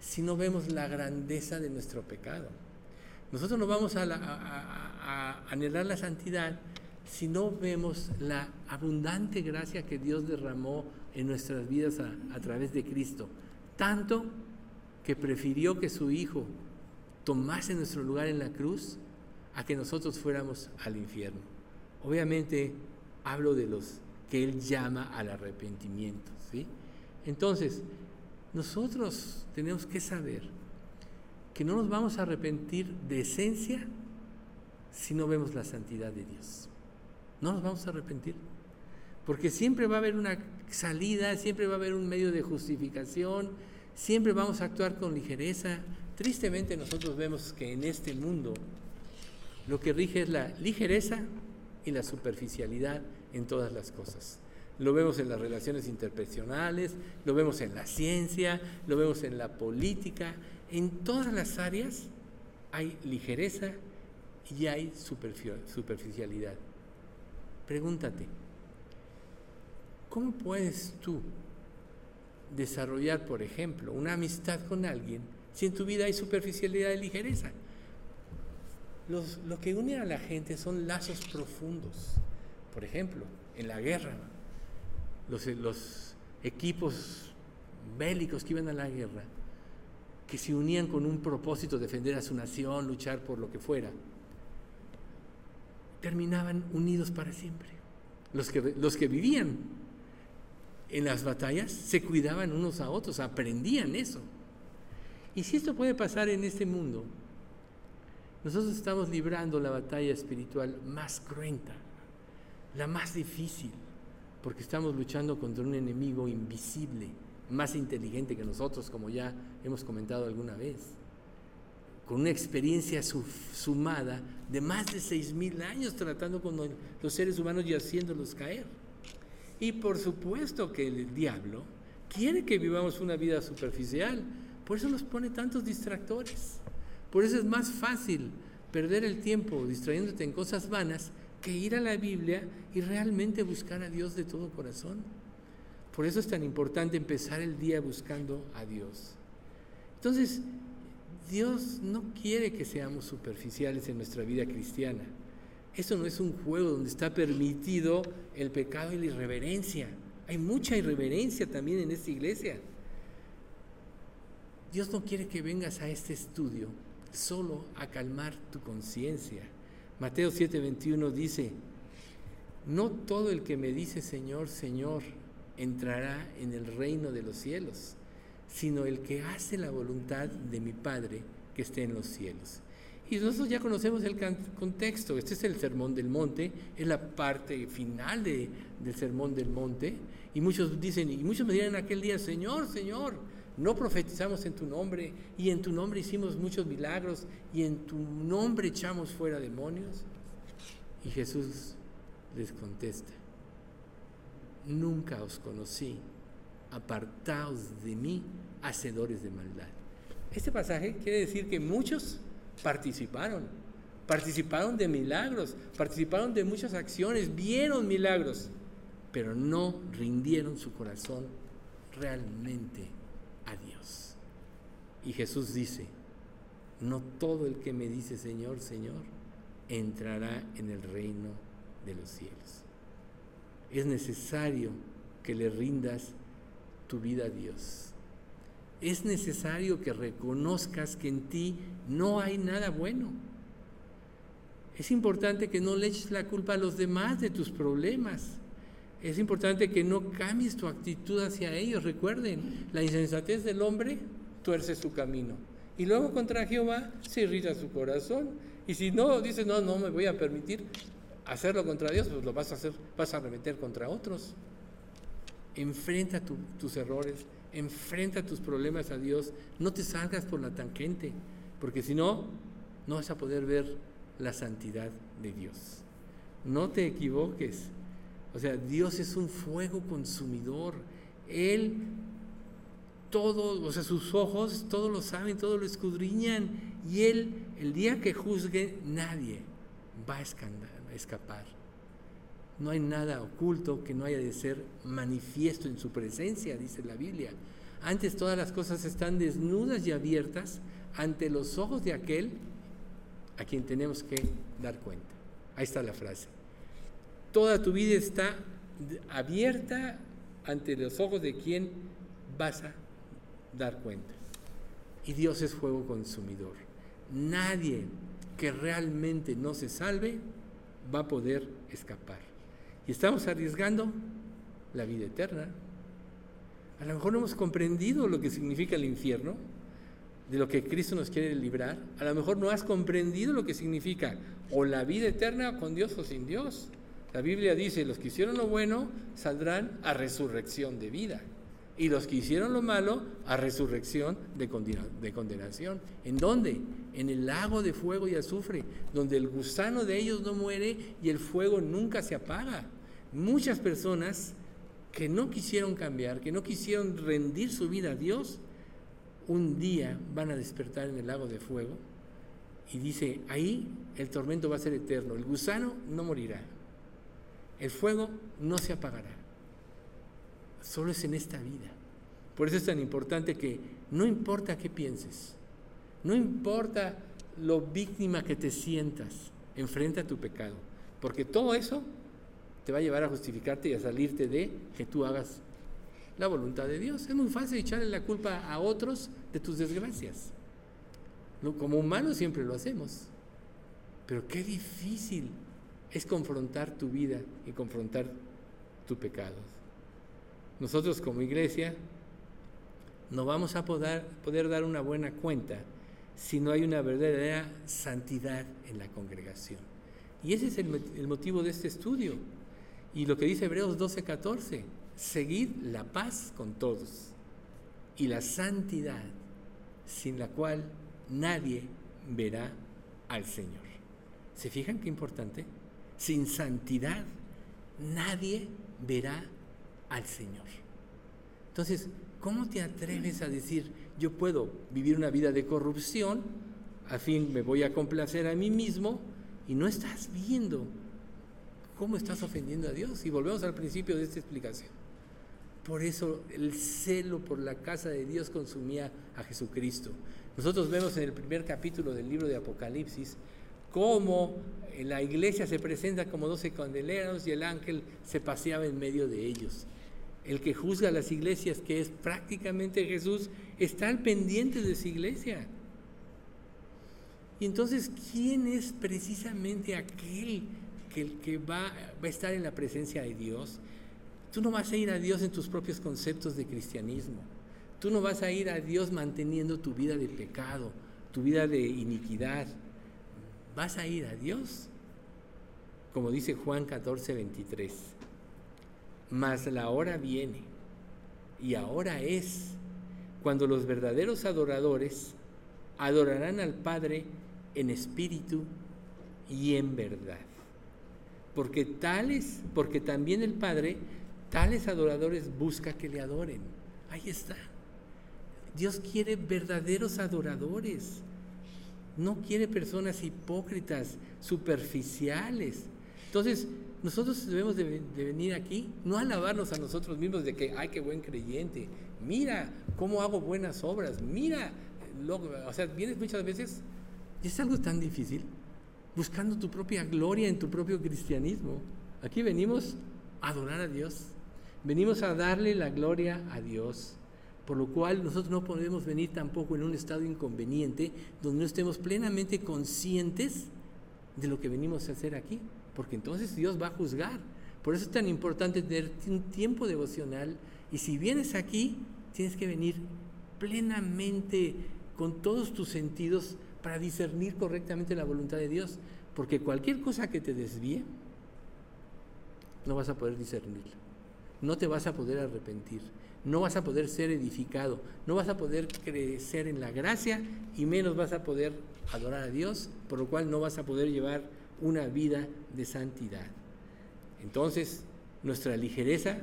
si no vemos la grandeza de nuestro pecado. Nosotros no vamos a, anhelar la santidad si no vemos la abundante gracia que Dios derramó en nuestras vidas a través de Cristo. Tanto que prefirió que su Hijo tomase nuestro lugar en la cruz a que nosotros fuéramos al infierno. Obviamente hablo de los que Él llama al arrepentimiento. ¿sí? Entonces, nosotros tenemos que saber que no nos vamos a arrepentir de esencia si no vemos la santidad de Dios. No nos vamos a arrepentir. Porque siempre va a haber una salida, siempre va a haber un medio de justificación, siempre vamos a actuar con ligereza. Tristemente nosotros vemos que en este mundo lo que rige es la ligereza y la superficialidad en todas las cosas. Lo vemos en las relaciones interpersonales, lo vemos en la ciencia, lo vemos en la política, en todas las áreas hay ligereza y hay superficialidad. Pregúntate, ¿Cómo puedes tú desarrollar, por ejemplo, una amistad con alguien si en tu vida hay superficialidad y ligereza? lo que une a la gente son lazos profundos. Por ejemplo, en la guerra, los, los equipos bélicos que iban a la guerra, que se unían con un propósito, defender a su nación, luchar por lo que fuera, terminaban unidos para siempre. Los que, los que vivían en las batallas se cuidaban unos a otros, aprendían eso. Y si esto puede pasar en este mundo, nosotros estamos librando la batalla espiritual más cruenta, la más difícil, porque estamos luchando contra un enemigo invisible, más inteligente que nosotros, como ya hemos comentado alguna vez, con una experiencia sumada de más de seis mil años tratando con los seres humanos y haciéndolos caer. Y por supuesto que el diablo quiere que vivamos una vida superficial, por eso nos pone tantos distractores. Por eso es más fácil perder el tiempo distrayéndote en cosas vanas que ir a la Biblia y realmente buscar a Dios de todo corazón. Por eso es tan importante empezar el día buscando a Dios. Entonces, Dios no quiere que seamos superficiales en nuestra vida cristiana. Eso no es un juego donde está permitido el pecado y la irreverencia. Hay mucha irreverencia también en esta iglesia. Dios no quiere que vengas a este estudio solo a calmar tu conciencia. Mateo 7:21 dice, no todo el que me dice Señor, Señor, entrará en el reino de los cielos, sino el que hace la voluntad de mi Padre que esté en los cielos. Y nosotros ya conocemos el contexto, este es el Sermón del Monte, es la parte final de, del Sermón del Monte, y muchos dicen, y muchos me dirán aquel día, Señor, Señor, no profetizamos en tu nombre y en tu nombre hicimos muchos milagros y en tu nombre echamos fuera demonios. Y Jesús les contesta, nunca os conocí, apartaos de mí, hacedores de maldad. Este pasaje quiere decir que muchos participaron, participaron de milagros, participaron de muchas acciones, vieron milagros, pero no rindieron su corazón realmente a Dios. Y Jesús dice, no todo el que me dice Señor, Señor, entrará en el reino de los cielos. Es necesario que le rindas tu vida a Dios. Es necesario que reconozcas que en ti no hay nada bueno. Es importante que no le eches la culpa a los demás de tus problemas. Es importante que no cambies tu actitud hacia ellos. Recuerden, la insensatez del hombre tuerce su camino. Y luego contra Jehová se irrita su corazón. Y si no, dice, no, no me voy a permitir hacerlo contra Dios, pues lo vas a hacer, vas a remeter contra otros. Enfrenta tus errores, enfrenta tus problemas a Dios. No te salgas por la tangente, porque si no, no vas a poder ver la santidad de Dios. No te equivoques. O sea, Dios es un fuego consumidor. Él, todo, o sea, sus ojos, todo lo saben, todo lo escudriñan. Y Él, el día que juzgue, nadie va a escapar. No hay nada oculto que no haya de ser manifiesto en su presencia, dice la Biblia. Antes todas las cosas están desnudas y abiertas ante los ojos de aquel a quien tenemos que dar cuenta. Ahí está la frase. Toda tu vida está abierta ante los ojos de quien vas a dar cuenta. Y Dios es fuego consumidor. Nadie que realmente no se salve va a poder escapar. Y estamos arriesgando la vida eterna. A lo mejor no hemos comprendido lo que significa el infierno, de lo que Cristo nos quiere librar. A lo mejor no has comprendido lo que significa o la vida eterna con Dios o sin Dios. La Biblia dice, los que hicieron lo bueno saldrán a resurrección de vida. Y los que hicieron lo malo a resurrección de, condenación. ¿En dónde? En el lago de fuego y azufre, donde el gusano de ellos no muere y el fuego nunca se apaga. Muchas personas que no quisieron cambiar, que no quisieron rendir su vida a Dios, un día van a despertar en el lago de fuego y dice, ahí el tormento va a ser eterno, el gusano no morirá, el fuego no se apagará. Solo es en esta vida. Por eso es tan importante que no importa qué pienses, no importa lo víctima que te sientas, enfrenta tu pecado, porque todo eso te va a llevar a justificarte y a salirte de que tú hagas la voluntad de Dios. Es muy fácil echarle la culpa a otros de tus desgracias. Como humanos siempre lo hacemos. Pero qué difícil es confrontar tu vida y confrontar tu pecado. Nosotros como iglesia no vamos a poder, dar una buena cuenta si no hay una verdadera santidad en la congregación. Y ese es el, el motivo de este estudio. Y lo que dice Hebreos 12:14, seguid la paz con todos y la santidad, sin la cual nadie verá al Señor. ¿Se fijan qué importante? Sin santidad nadie verá al Señor. Entonces, ¿cómo te atreves a decir, yo puedo vivir una vida de corrupción, a fin me voy a complacer a mí mismo, y no estás viendo cómo estás ofendiendo a Dios? Y volvemos al principio de esta explicación. Por eso el celo por la casa de Dios consumía a Jesucristo. Nosotros vemos en el primer capítulo del libro de Apocalipsis cómo la iglesia se presenta como doce candeleros y el ángel se paseaba en medio de ellos. El que juzga las iglesias, que es prácticamente Jesús, está al pendiente de su iglesia. Y entonces, ¿quién es precisamente aquel que, que va, va a estar en la presencia de Dios? Tú no vas a ir a Dios en tus propios conceptos de cristianismo. Tú no vas a ir a Dios manteniendo tu vida de pecado, tu vida de iniquidad vas a ir a Dios. Como dice Juan 14, 23. Mas la hora viene, y ahora es, cuando los verdaderos adoradores adorarán al Padre en espíritu y en verdad. Porque tales, porque también el Padre, tales adoradores busca que le adoren. Ahí está. Dios quiere verdaderos adoradores. No quiere personas hipócritas, superficiales. Entonces, nosotros debemos de, venir aquí, no alabarnos a nosotros mismos de que, ay, qué buen creyente, mira cómo hago buenas obras, mira, o sea, vienes muchas veces, y es algo tan difícil, buscando tu propia gloria en tu propio cristianismo. Aquí venimos a adorar a Dios, venimos a darle la gloria a Dios. Por lo cual nosotros no podemos venir tampoco en un estado inconveniente donde no estemos plenamente conscientes de lo que venimos a hacer aquí, porque entonces Dios va a juzgar. Por eso es tan importante tener un tiempo devocional y si vienes aquí, tienes que venir plenamente con todos tus sentidos para discernir correctamente la voluntad de Dios, porque cualquier cosa que te desvíe, no vas a poder discernirla, no te vas a poder arrepentir no vas a poder ser edificado, no vas a poder crecer en la gracia y menos vas a poder adorar a Dios, por lo cual no vas a poder llevar una vida de santidad. Entonces, nuestra ligereza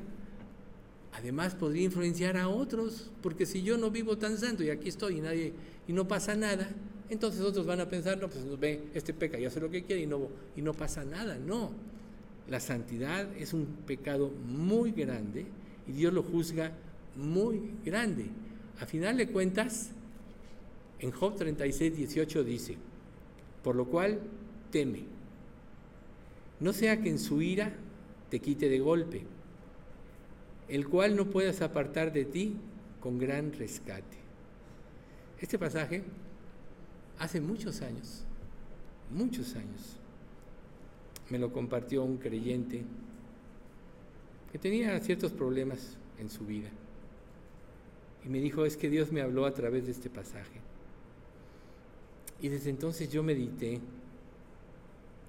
además podría influenciar a otros, porque si yo no vivo tan santo y aquí estoy y nadie y no pasa nada, entonces otros van a pensar, no, pues ve, este peca y hace lo que quiere y no, y no pasa nada. No, la santidad es un pecado muy grande y Dios lo juzga muy grande. A final de cuentas, en Job 36, 18 dice, por lo cual teme, no sea que en su ira te quite de golpe, el cual no puedas apartar de ti con gran rescate. Este pasaje hace muchos años, muchos años, me lo compartió un creyente que tenía ciertos problemas en su vida. Y me dijo, es que Dios me habló a través de este pasaje. Y desde entonces yo medité,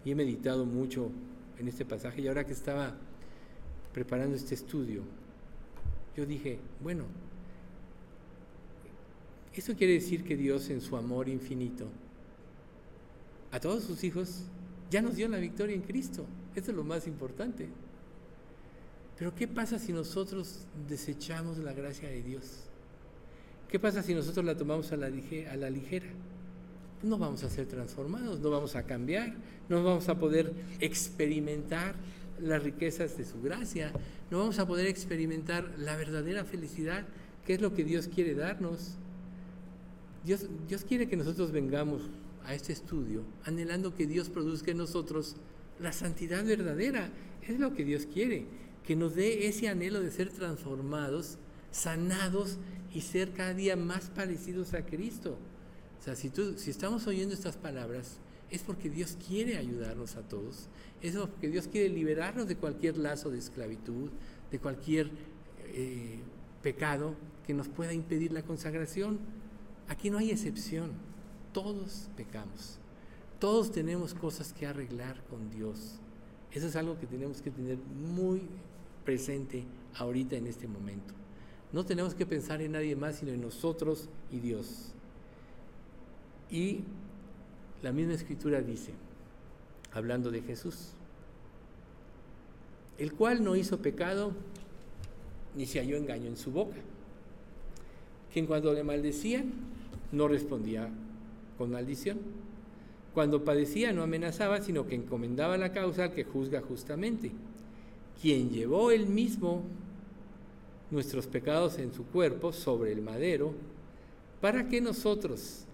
y he meditado mucho en este pasaje, y ahora que estaba preparando este estudio, yo dije, bueno, eso quiere decir que Dios en su amor infinito a todos sus hijos ya nos dio la victoria en Cristo. Eso es lo más importante. Pero ¿qué pasa si nosotros desechamos la gracia de Dios? ¿Qué pasa si nosotros la tomamos a la, a la ligera? No vamos a ser transformados, no vamos a cambiar, no vamos a poder experimentar las riquezas de su gracia, no vamos a poder experimentar la verdadera felicidad, que es lo que Dios quiere darnos. Dios, Dios quiere que nosotros vengamos a este estudio anhelando que Dios produzca en nosotros la santidad verdadera. Es lo que Dios quiere, que nos dé ese anhelo de ser transformados, sanados y ser cada día más parecidos a Cristo. O sea, si, tú, si estamos oyendo estas palabras, es porque Dios quiere ayudarnos a todos, es porque Dios quiere liberarnos de cualquier lazo de esclavitud, de cualquier eh, pecado que nos pueda impedir la consagración. Aquí no hay excepción, todos pecamos, todos tenemos cosas que arreglar con Dios. Eso es algo que tenemos que tener muy presente ahorita en este momento. No tenemos que pensar en nadie más sino en nosotros y Dios. Y la misma escritura dice, hablando de Jesús, el cual no hizo pecado ni se halló engaño en su boca, quien cuando le maldecían no respondía con maldición, cuando padecía no amenazaba, sino que encomendaba la causa al que juzga justamente, quien llevó él mismo nuestros pecados en su cuerpo sobre el madero, para que nosotros,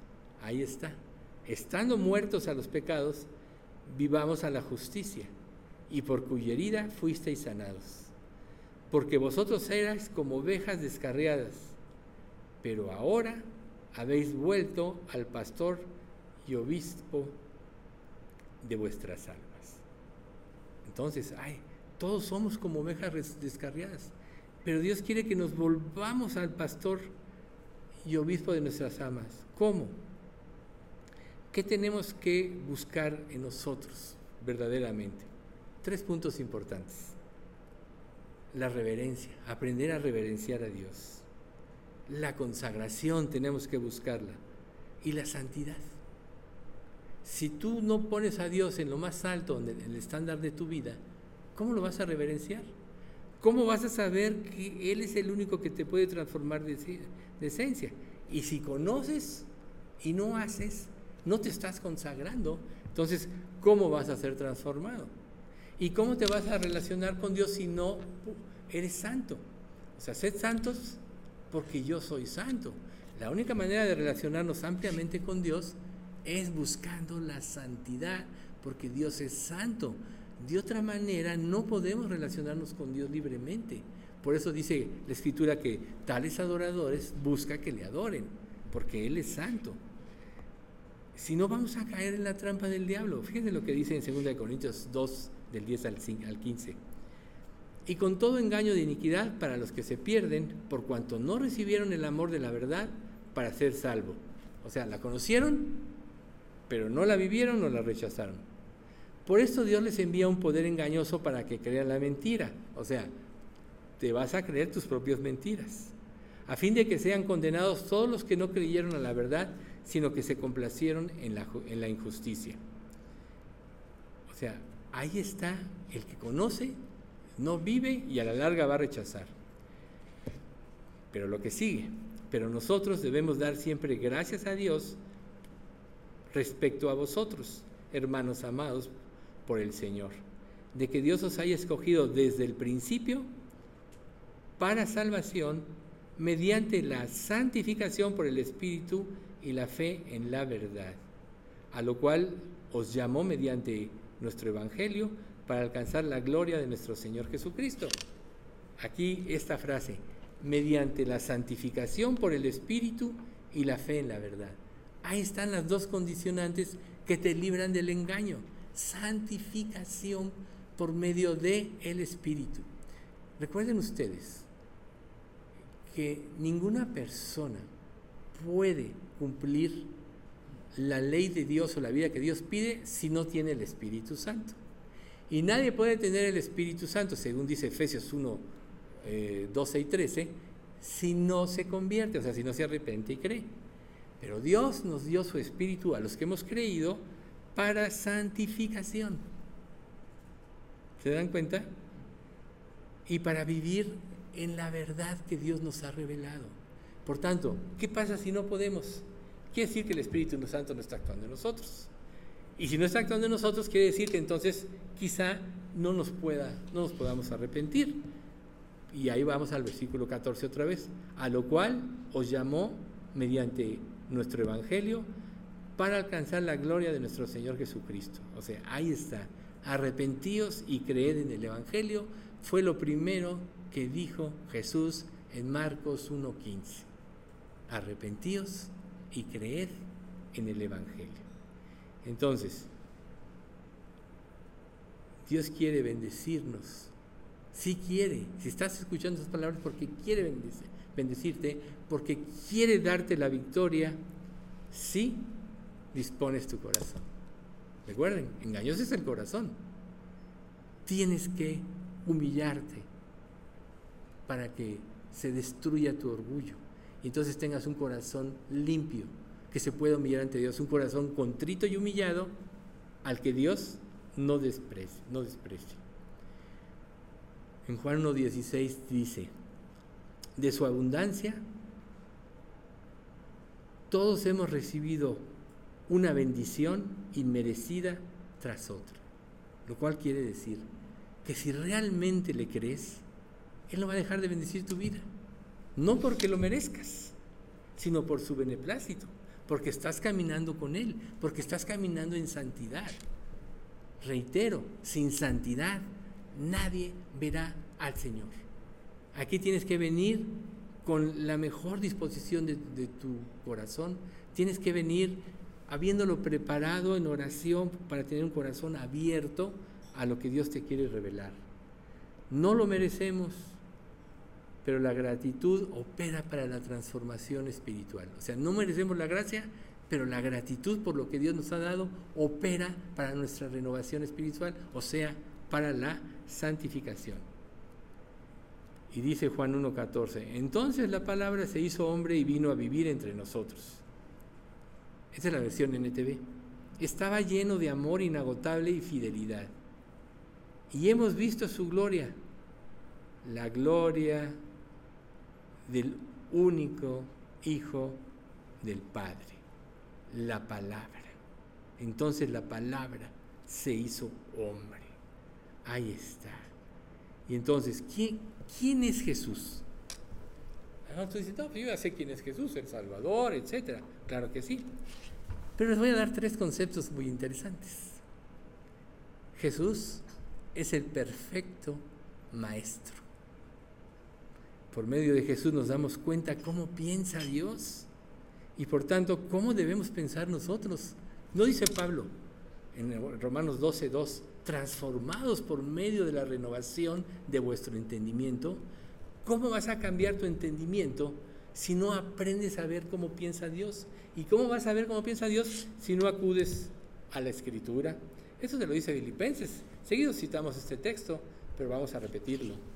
ahí está, estando muertos a los pecados, vivamos a la justicia, y por cuya herida fuisteis sanados. Porque vosotros erais como ovejas descarriadas, pero ahora habéis vuelto al pastor y obispo de vuestras almas. Entonces, ay, todos somos como ovejas descarriadas, pero Dios quiere que nos volvamos al pastor y obispo de nuestras almas. ¿Cómo? ¿Qué tenemos que buscar en nosotros verdaderamente? Tres puntos importantes. La reverencia, aprender a reverenciar a Dios. La consagración tenemos que buscarla. Y la santidad. Si tú no pones a Dios en lo más alto, en el estándar de tu vida, ¿cómo lo vas a reverenciar? ¿Cómo vas a saber que Él es el único que te puede transformar de, esencia? Y si conoces y no haces, no te estás consagrando, entonces, ¿cómo vas a ser transformado? ¿Y cómo te vas a relacionar con Dios si no eres santo? O sea, sed santos porque yo soy santo. La única manera de relacionarnos ampliamente con Dios es buscando la santidad, porque Dios es santo. De otra manera no podemos relacionarnos con Dios libremente. Por eso dice la escritura que tales adoradores busca que le adoren, porque Él es santo. Si no, vamos a caer en la trampa del diablo. Fíjense lo que dice en 2 Corintios 2, del 10 al 15. Y con todo engaño de iniquidad para los que se pierden, por cuanto no recibieron el amor de la verdad para ser salvo. O sea, la conocieron, pero no la vivieron o la rechazaron. Por esto Dios les envía un poder engañoso para que crean la mentira. O sea, te vas a creer tus propias mentiras. A fin de que sean condenados todos los que no creyeron a la verdad sino que se complacieron en la, en la injusticia. O sea, ahí está el que conoce, no vive y a la larga va a rechazar. Pero lo que sigue, pero nosotros debemos dar siempre gracias a Dios respecto a vosotros, hermanos amados por el Señor, de que Dios os haya escogido desde el principio para salvación mediante la santificación por el Espíritu y la fe en la verdad, a lo cual os llamó mediante nuestro Evangelio para alcanzar la gloria de nuestro Señor Jesucristo. Aquí esta frase, mediante la santificación por el Espíritu y la fe en la verdad. Ahí están las dos condicionantes que te libran del engaño. Santificación por medio de el Espíritu. Recuerden ustedes que ninguna persona puede cumplir la ley de Dios o la vida que Dios pide si no tiene el Espíritu Santo. Y nadie puede tener el Espíritu Santo, según dice Efesios 1, 12 eh, y 13, si no se convierte, o sea, si no se arrepiente y cree. Pero Dios nos dio su Espíritu a los que hemos creído para santificación. ¿Se dan cuenta? Y para vivir en la verdad que Dios nos ha revelado. Por tanto, ¿qué pasa si no podemos? Quiere decir que el Espíritu Santo no está actuando en nosotros. Y si no está actuando en nosotros, quiere decir que entonces quizá no nos pueda, no nos podamos arrepentir. Y ahí vamos al versículo 14 otra vez, a lo cual os llamó mediante nuestro evangelio para alcanzar la gloria de nuestro Señor Jesucristo. O sea, ahí está. Arrepentíos y creed en el evangelio fue lo primero que dijo Jesús en Marcos 1:15. Arrepentíos y creed en el evangelio. Entonces, Dios quiere bendecirnos. Sí quiere. Si estás escuchando esas palabras, porque quiere bendecirte, porque quiere darte la victoria, si dispones tu corazón. Recuerden, engañoso es el corazón. Tienes que humillarte para que se destruya tu orgullo. Entonces tengas un corazón limpio, que se pueda humillar ante Dios, un corazón contrito y humillado al que Dios no desprecia. No desprecia. En Juan 1.16 dice, de su abundancia, todos hemos recibido una bendición inmerecida tras otra. Lo cual quiere decir que si realmente le crees, Él no va a dejar de bendecir tu vida. No porque lo merezcas, sino por su beneplácito, porque estás caminando con Él, porque estás caminando en santidad. Reitero, sin santidad nadie verá al Señor. Aquí tienes que venir con la mejor disposición de, tu corazón. Tienes que venir habiéndolo preparado en oración para tener un corazón abierto a lo que Dios te quiere revelar. No lo merecemos, pero la gratitud opera para la transformación espiritual. O sea, no merecemos la gracia, pero la gratitud por lo que Dios nos ha dado opera para nuestra renovación espiritual, o sea, para la santificación. Y dice Juan 1.14, entonces la palabra se hizo hombre y vino a vivir entre nosotros. Esa es la versión NTV. Estaba lleno de amor inagotable y fidelidad. Y hemos visto su gloria, la gloria del único Hijo del Padre la palabra. Entonces la palabra se hizo hombre. Ahí está. Y entonces, ¿quién, quién es Jesús? Ah, tú dices, no, pues yo ya sé quién es Jesús, el Salvador, etc. Claro que sí. Pero les voy a dar tres conceptos muy interesantes. Jesús es el perfecto maestro. Por medio de Jesús nos damos cuenta cómo piensa Dios y por tanto, ¿cómo debemos pensar nosotros? No dice Pablo en Romanos 12, 2, transformados por medio de la renovación de vuestro entendimiento. ¿Cómo vas a cambiar tu entendimiento si no aprendes a ver cómo piensa Dios? ¿Y cómo vas a ver cómo piensa Dios si no acudes a la escritura? Eso te lo dice Filipenses. Seguido citamos este texto, pero vamos a repetirlo.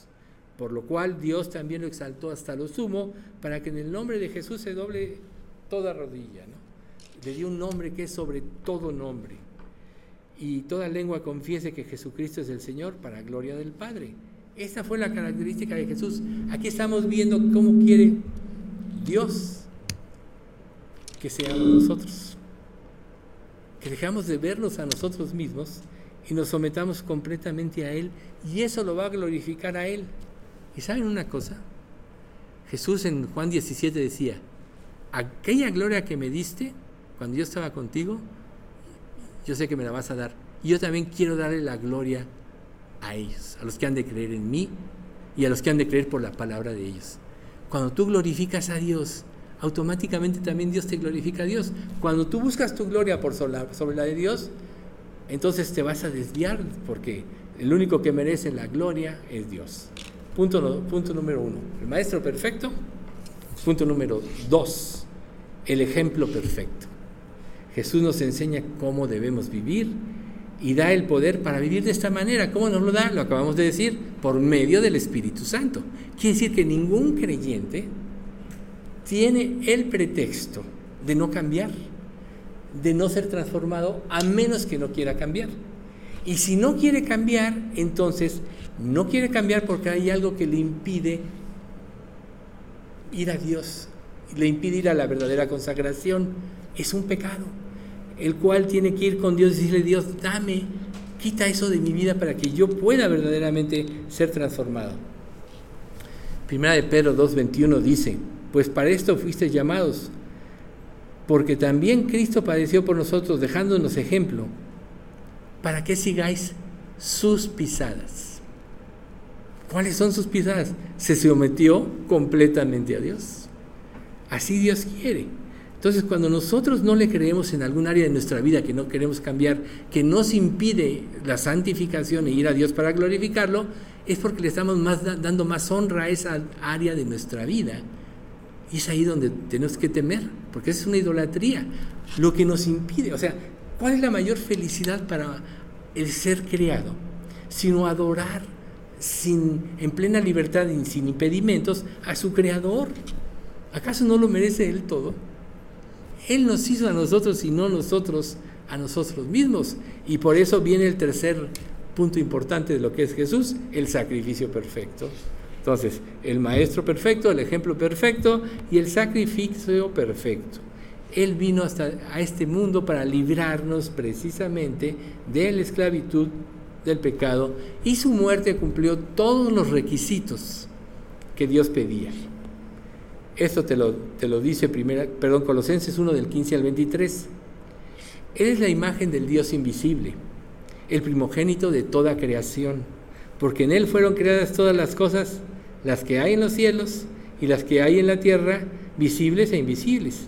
Por lo cual Dios también lo exaltó hasta lo sumo, para que en el nombre de Jesús se doble toda rodilla, le dio un nombre que es sobre todo nombre. Y toda lengua confiese que Jesucristo es el Señor para gloria del Padre. Esa fue la característica de Jesús. Aquí estamos viendo cómo quiere Dios que seamos nosotros. Que dejamos de vernos a nosotros mismos y nos sometamos completamente a Él. Y eso lo va a glorificar a Él. ¿Y saben una cosa? Jesús en Juan 17 decía, aquella gloria que me diste, cuando yo estaba contigo, yo sé que me la vas a dar. Y yo también quiero darle la gloria a ellos, a los que han de creer en mí y a los que han de creer por la palabra de ellos. Cuando tú glorificas a Dios, automáticamente también Dios te glorifica a Dios. Cuando tú buscas tu gloria por sobre la de Dios, entonces te vas a desviar porque el único que merece la gloria es Dios. Punto, número uno, el maestro perfecto. Punto número dos, el ejemplo perfecto. Jesús nos enseña cómo debemos vivir y da el poder para vivir de esta manera. ¿Cómo nos lo da? Lo acabamos de decir, por medio del Espíritu Santo. Quiere decir que ningún creyente tiene el pretexto de no cambiar, de no ser transformado, a menos que no quiera cambiar. Y si no quiere cambiar, entonces no quiere cambiar porque hay algo que le impide ir a Dios, le impide ir a la verdadera consagración. Es un pecado el cual tiene que ir con Dios y decirle, Dios, dame, quita eso de mi vida para que yo pueda verdaderamente ser transformado. Primera de Pedro 2.21 dice, pues para esto fuiste llamados, porque también Cristo padeció por nosotros, dejándonos ejemplo, para que sigáis sus pisadas. ¿Cuáles son sus pisadas? Se sometió completamente a Dios. Así Dios quiere. Entonces, cuando nosotros no le creemos en algún área de nuestra vida que no queremos cambiar, que nos impide la santificación e ir a Dios para glorificarlo, es porque le estamos dando más honra a esa área de nuestra vida. Y es ahí donde tenemos que temer, porque es una idolatría. Lo que nos impide, o sea, ¿cuál es la mayor felicidad para el ser creado? Sino adorar sin, en plena libertad y sin impedimentos a su creador. ¿Acaso no lo merece él todo? Él nos hizo a nosotros y no nosotros a nosotros mismos. Y por eso viene el tercer punto importante de lo que es Jesús, el sacrificio perfecto. Entonces, el maestro perfecto, el ejemplo perfecto y el sacrificio perfecto. Él vino hasta a este mundo para librarnos precisamente de la esclavitud del pecado y su muerte cumplió todos los requisitos que Dios pedía. Esto te lo, te lo dice primera, perdón, Colosenses 1 del 15 al 23. Él es la imagen del Dios invisible, el primogénito de toda creación, porque en Él fueron creadas todas las cosas, las que hay en los cielos y las que hay en la tierra, visibles e invisibles,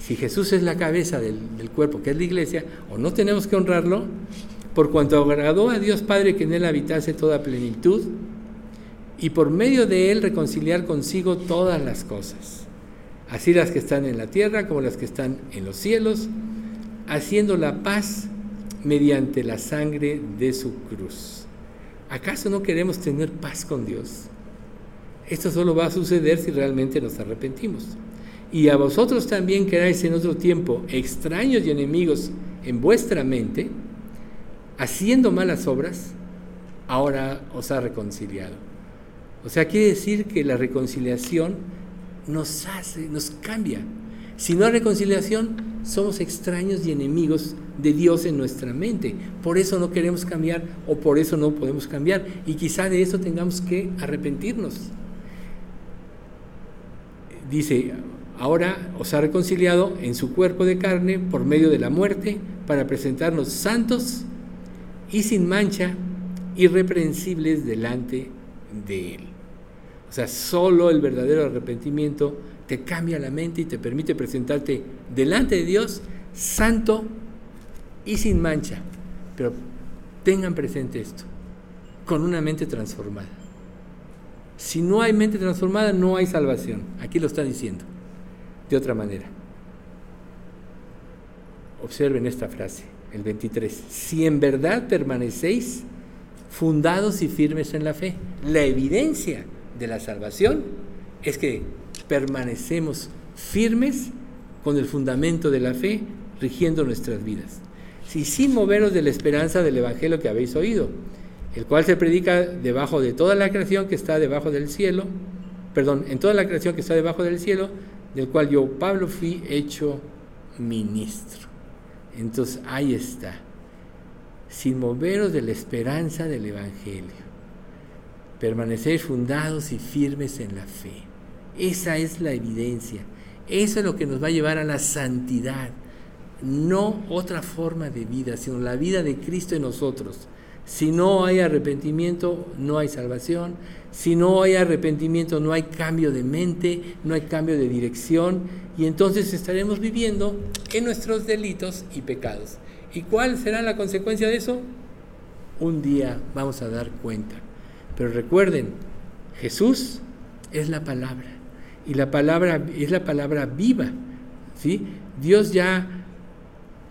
Si Jesús es la cabeza del, cuerpo, que es la iglesia, o no tenemos que honrarlo, por cuanto agradó a Dios Padre que en Él habitase toda plenitud, y por medio de Él reconciliar consigo todas las cosas así las que están en la tierra como las que están en los cielos, haciendo la paz mediante la sangre de su cruz. ¿Acaso no queremos tener paz con Dios? Esto solo va a suceder si realmente nos arrepentimos. Y a vosotros también que en otro tiempo extraños y enemigos en vuestra mente, haciendo malas obras, ahora os ha reconciliado. O sea, quiere decir que la reconciliación nos hace, nos cambia. Si no hay reconciliación, somos extraños y enemigos de Dios en nuestra mente. Por eso no queremos cambiar o por eso no podemos cambiar. Y quizá de eso tengamos que arrepentirnos. Dice, ahora os ha reconciliado en su cuerpo de carne por medio de la muerte para presentarnos santos y sin mancha, irreprensibles delante de Él. O sea, solo el verdadero arrepentimiento te cambia la mente y te permite presentarte delante de Dios santo y sin mancha. Pero tengan presente esto, con una mente transformada. Si no hay mente transformada, no hay salvación. Aquí lo está diciendo, de otra manera. Observen esta frase, el 23. Si en verdad permanecéis fundados y firmes en la fe, la evidencia de la salvación es que permanecemos firmes con el fundamento de la fe rigiendo nuestras vidas. Si sin moveros de la esperanza del Evangelio que habéis oído, el cual se predica debajo de toda la creación que está debajo del cielo, perdón, en toda la creación que está debajo del cielo, del cual yo, Pablo, fui hecho ministro. Entonces ahí está, sin moveros de la esperanza del Evangelio permanecer fundados y firmes en la fe. Esa es la evidencia. Eso es lo que nos va a llevar a la santidad. No otra forma de vida, sino la vida de Cristo en nosotros. Si no hay arrepentimiento, no hay salvación. Si no hay arrepentimiento, no hay cambio de mente, no hay cambio de dirección. Y entonces estaremos viviendo en nuestros delitos y pecados. ¿Y cuál será la consecuencia de eso? Un día vamos a dar cuenta. Pero recuerden, Jesús es la palabra. Y la palabra es la palabra viva. ¿sí? Dios ya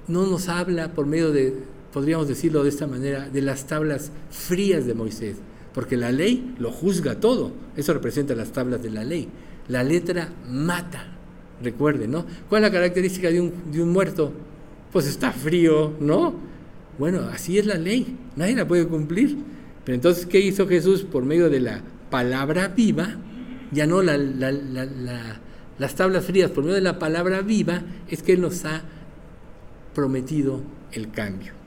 no nos habla por medio de, podríamos decirlo de esta manera, de las tablas frías de Moisés, porque la ley lo juzga todo, eso representa las tablas de la ley. La letra mata, recuerden, ¿no? ¿Cuál es la característica de un, muerto? Pues está frío, ¿no? Bueno, así es la ley, nadie la puede cumplir. Pero entonces, ¿qué hizo Jesús por medio de la palabra viva? Ya no la, las tablas frías, por medio de la palabra viva, es que Él nos ha prometido el cambio.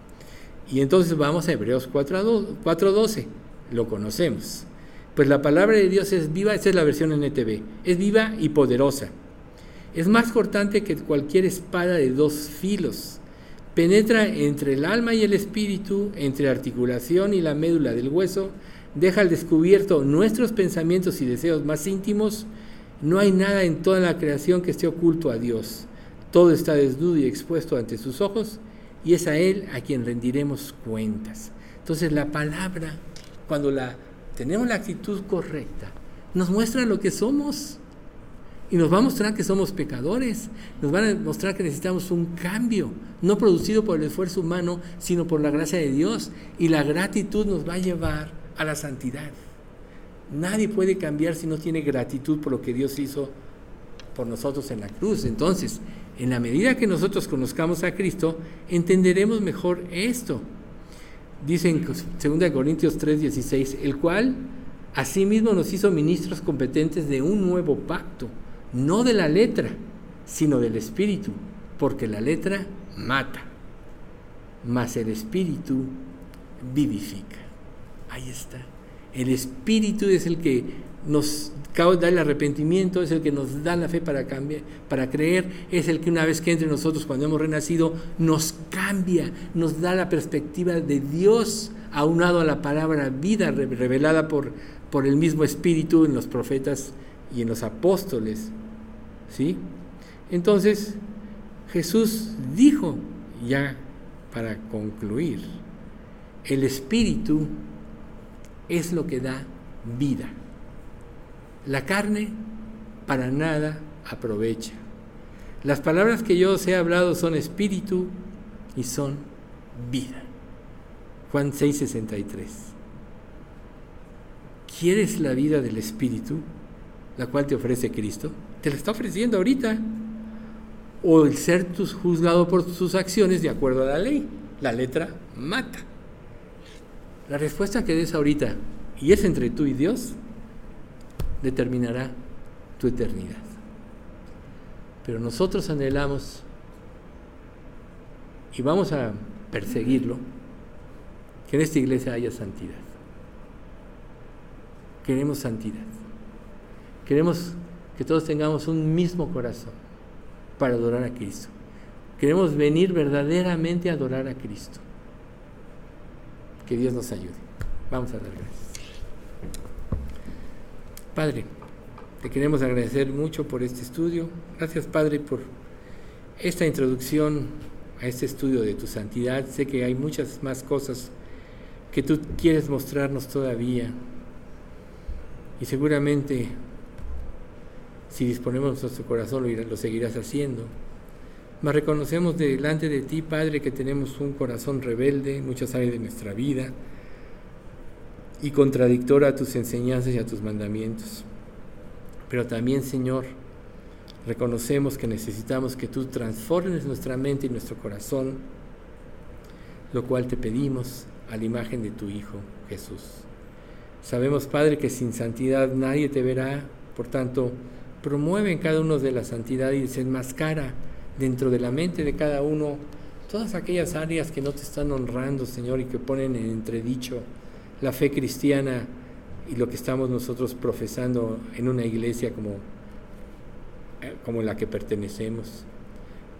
Y entonces vamos a Hebreos 4.12, lo conocemos. Pues la palabra de Dios es viva, esta es la versión NTV, es viva y poderosa. Es más cortante que cualquier espada de dos filos. Penetra entre el alma y el espíritu, entre articulación y la médula del hueso, deja al descubierto nuestros pensamientos y deseos más íntimos. No hay nada en toda la creación que esté oculto a Dios. Todo está desnudo y expuesto ante sus ojos y es a Él a quien rendiremos cuentas. Entonces la palabra, cuando la tenemos la actitud correcta, nos muestra lo que somos y nos va a mostrar que somos pecadores, nos va a mostrar que necesitamos un cambio, no producido por el esfuerzo humano, sino por la gracia de Dios. Y la gratitud nos va a llevar a la santidad. Nadie puede cambiar si no tiene gratitud por lo que Dios hizo por nosotros en la cruz. Entonces, en la medida que nosotros conozcamos a Cristo, entenderemos mejor esto. Dice en 2 Corintios 3:16, el cual asimismo nos hizo ministros competentes de un nuevo pacto, no de la letra, sino del espíritu, porque la letra mata, mas el espíritu vivifica. Ahí está. El espíritu es el que nos da el arrepentimiento, es el que nos da la fe para cambiar, para creer, es el que una vez que entre nosotros cuando hemos renacido nos cambia, nos da la perspectiva de Dios aunado a la palabra vida revelada por, por el mismo Espíritu en los profetas y en los apóstoles. ¿Sí? Entonces, Jesús dijo, ya para concluir, el Espíritu es lo que da vida. La carne para nada aprovecha. Las palabras que yo os he hablado son espíritu y son vida. Juan 6:63. ¿Quieres la vida del espíritu, la cual te ofrece Cristo? Te la está ofreciendo ahorita. O el ser juzgado por sus acciones de acuerdo a la ley. La letra mata. La respuesta que des ahorita, y es entre tú y Dios, determinará tu eternidad. Pero nosotros anhelamos y vamos a perseguirlo, que en esta iglesia haya santidad. Queremos santidad. Queremos que todos tengamos un mismo corazón para adorar a Cristo. Queremos venir verdaderamente a adorar a Cristo. Que Dios nos ayude. Vamos a dar gracias. Padre, te queremos agradecer mucho por este estudio. Gracias, Padre, por esta introducción a este estudio de tu santidad. Sé que hay muchas más cosas que tú quieres mostrarnos todavía. Y seguramente, si disponemos nuestro corazón, lo, seguirás haciendo. Mas reconocemos delante de ti, Padre, que tenemos un corazón rebelde muchas áreas de nuestra vida y contradictora a tus enseñanzas y a tus mandamientos. Pero también, Señor, reconocemos que necesitamos que tú transformes nuestra mente y nuestro corazón, lo cual te pedimos a la imagen de tu Hijo Jesús. Sabemos, Padre, que sin santidad nadie te verá, por tanto, promueve en cada uno de la santidad y desenmascara dentro de la mente de cada uno todas aquellas áreas que no te están honrando, Señor, y que ponen en entredicho la fe cristiana y lo que estamos nosotros profesando en una iglesia como, eh, como la que pertenecemos.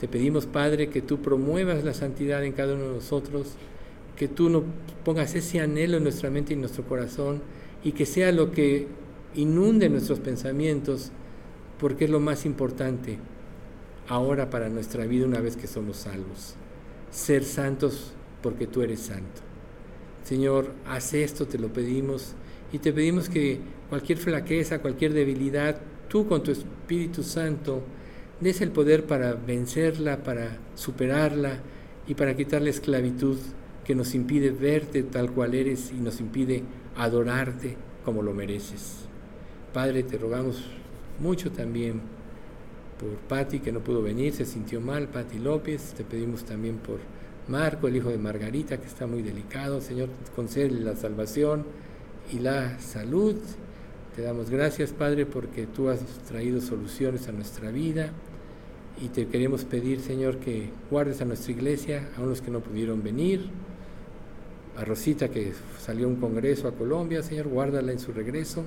Te pedimos, Padre, que tú promuevas la santidad en cada uno de nosotros que tú no pongas ese anhelo en nuestra mente y en nuestro corazón y que sea lo que inunde nuestros pensamientos, porque es lo más importante ahora para nuestra vida una vez que somos salvos. Ser santos porque tú eres santo. Señor, haz esto, te lo pedimos, y te pedimos que cualquier flaqueza, cualquier debilidad, tú con tu Espíritu Santo, des el poder para vencerla, para superarla y para quitar la esclavitud que nos impide verte tal cual eres y nos impide adorarte como lo mereces. Padre, te rogamos mucho también por Patti que no pudo venir, se sintió mal, Patti López, te pedimos también por Marco, el hijo de Margarita, que está muy delicado, Señor, concede la salvación y la salud. Te damos gracias, Padre, porque tú has traído soluciones a nuestra vida y te queremos pedir, Señor, que guardes a nuestra iglesia, a unos que no pudieron venir, a Rosita que salió a un congreso a Colombia, Señor, guárdala en su regreso.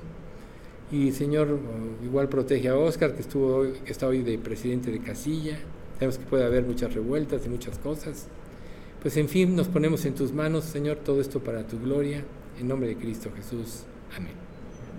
Y Señor, igual protege a Oscar, que, estuvo está hoy de presidente de casilla. Sabemos que puede haber muchas revueltas y muchas cosas. Pues en fin, nos ponemos en tus manos, Señor, todo esto para tu gloria. En nombre de Cristo Jesús. Amén.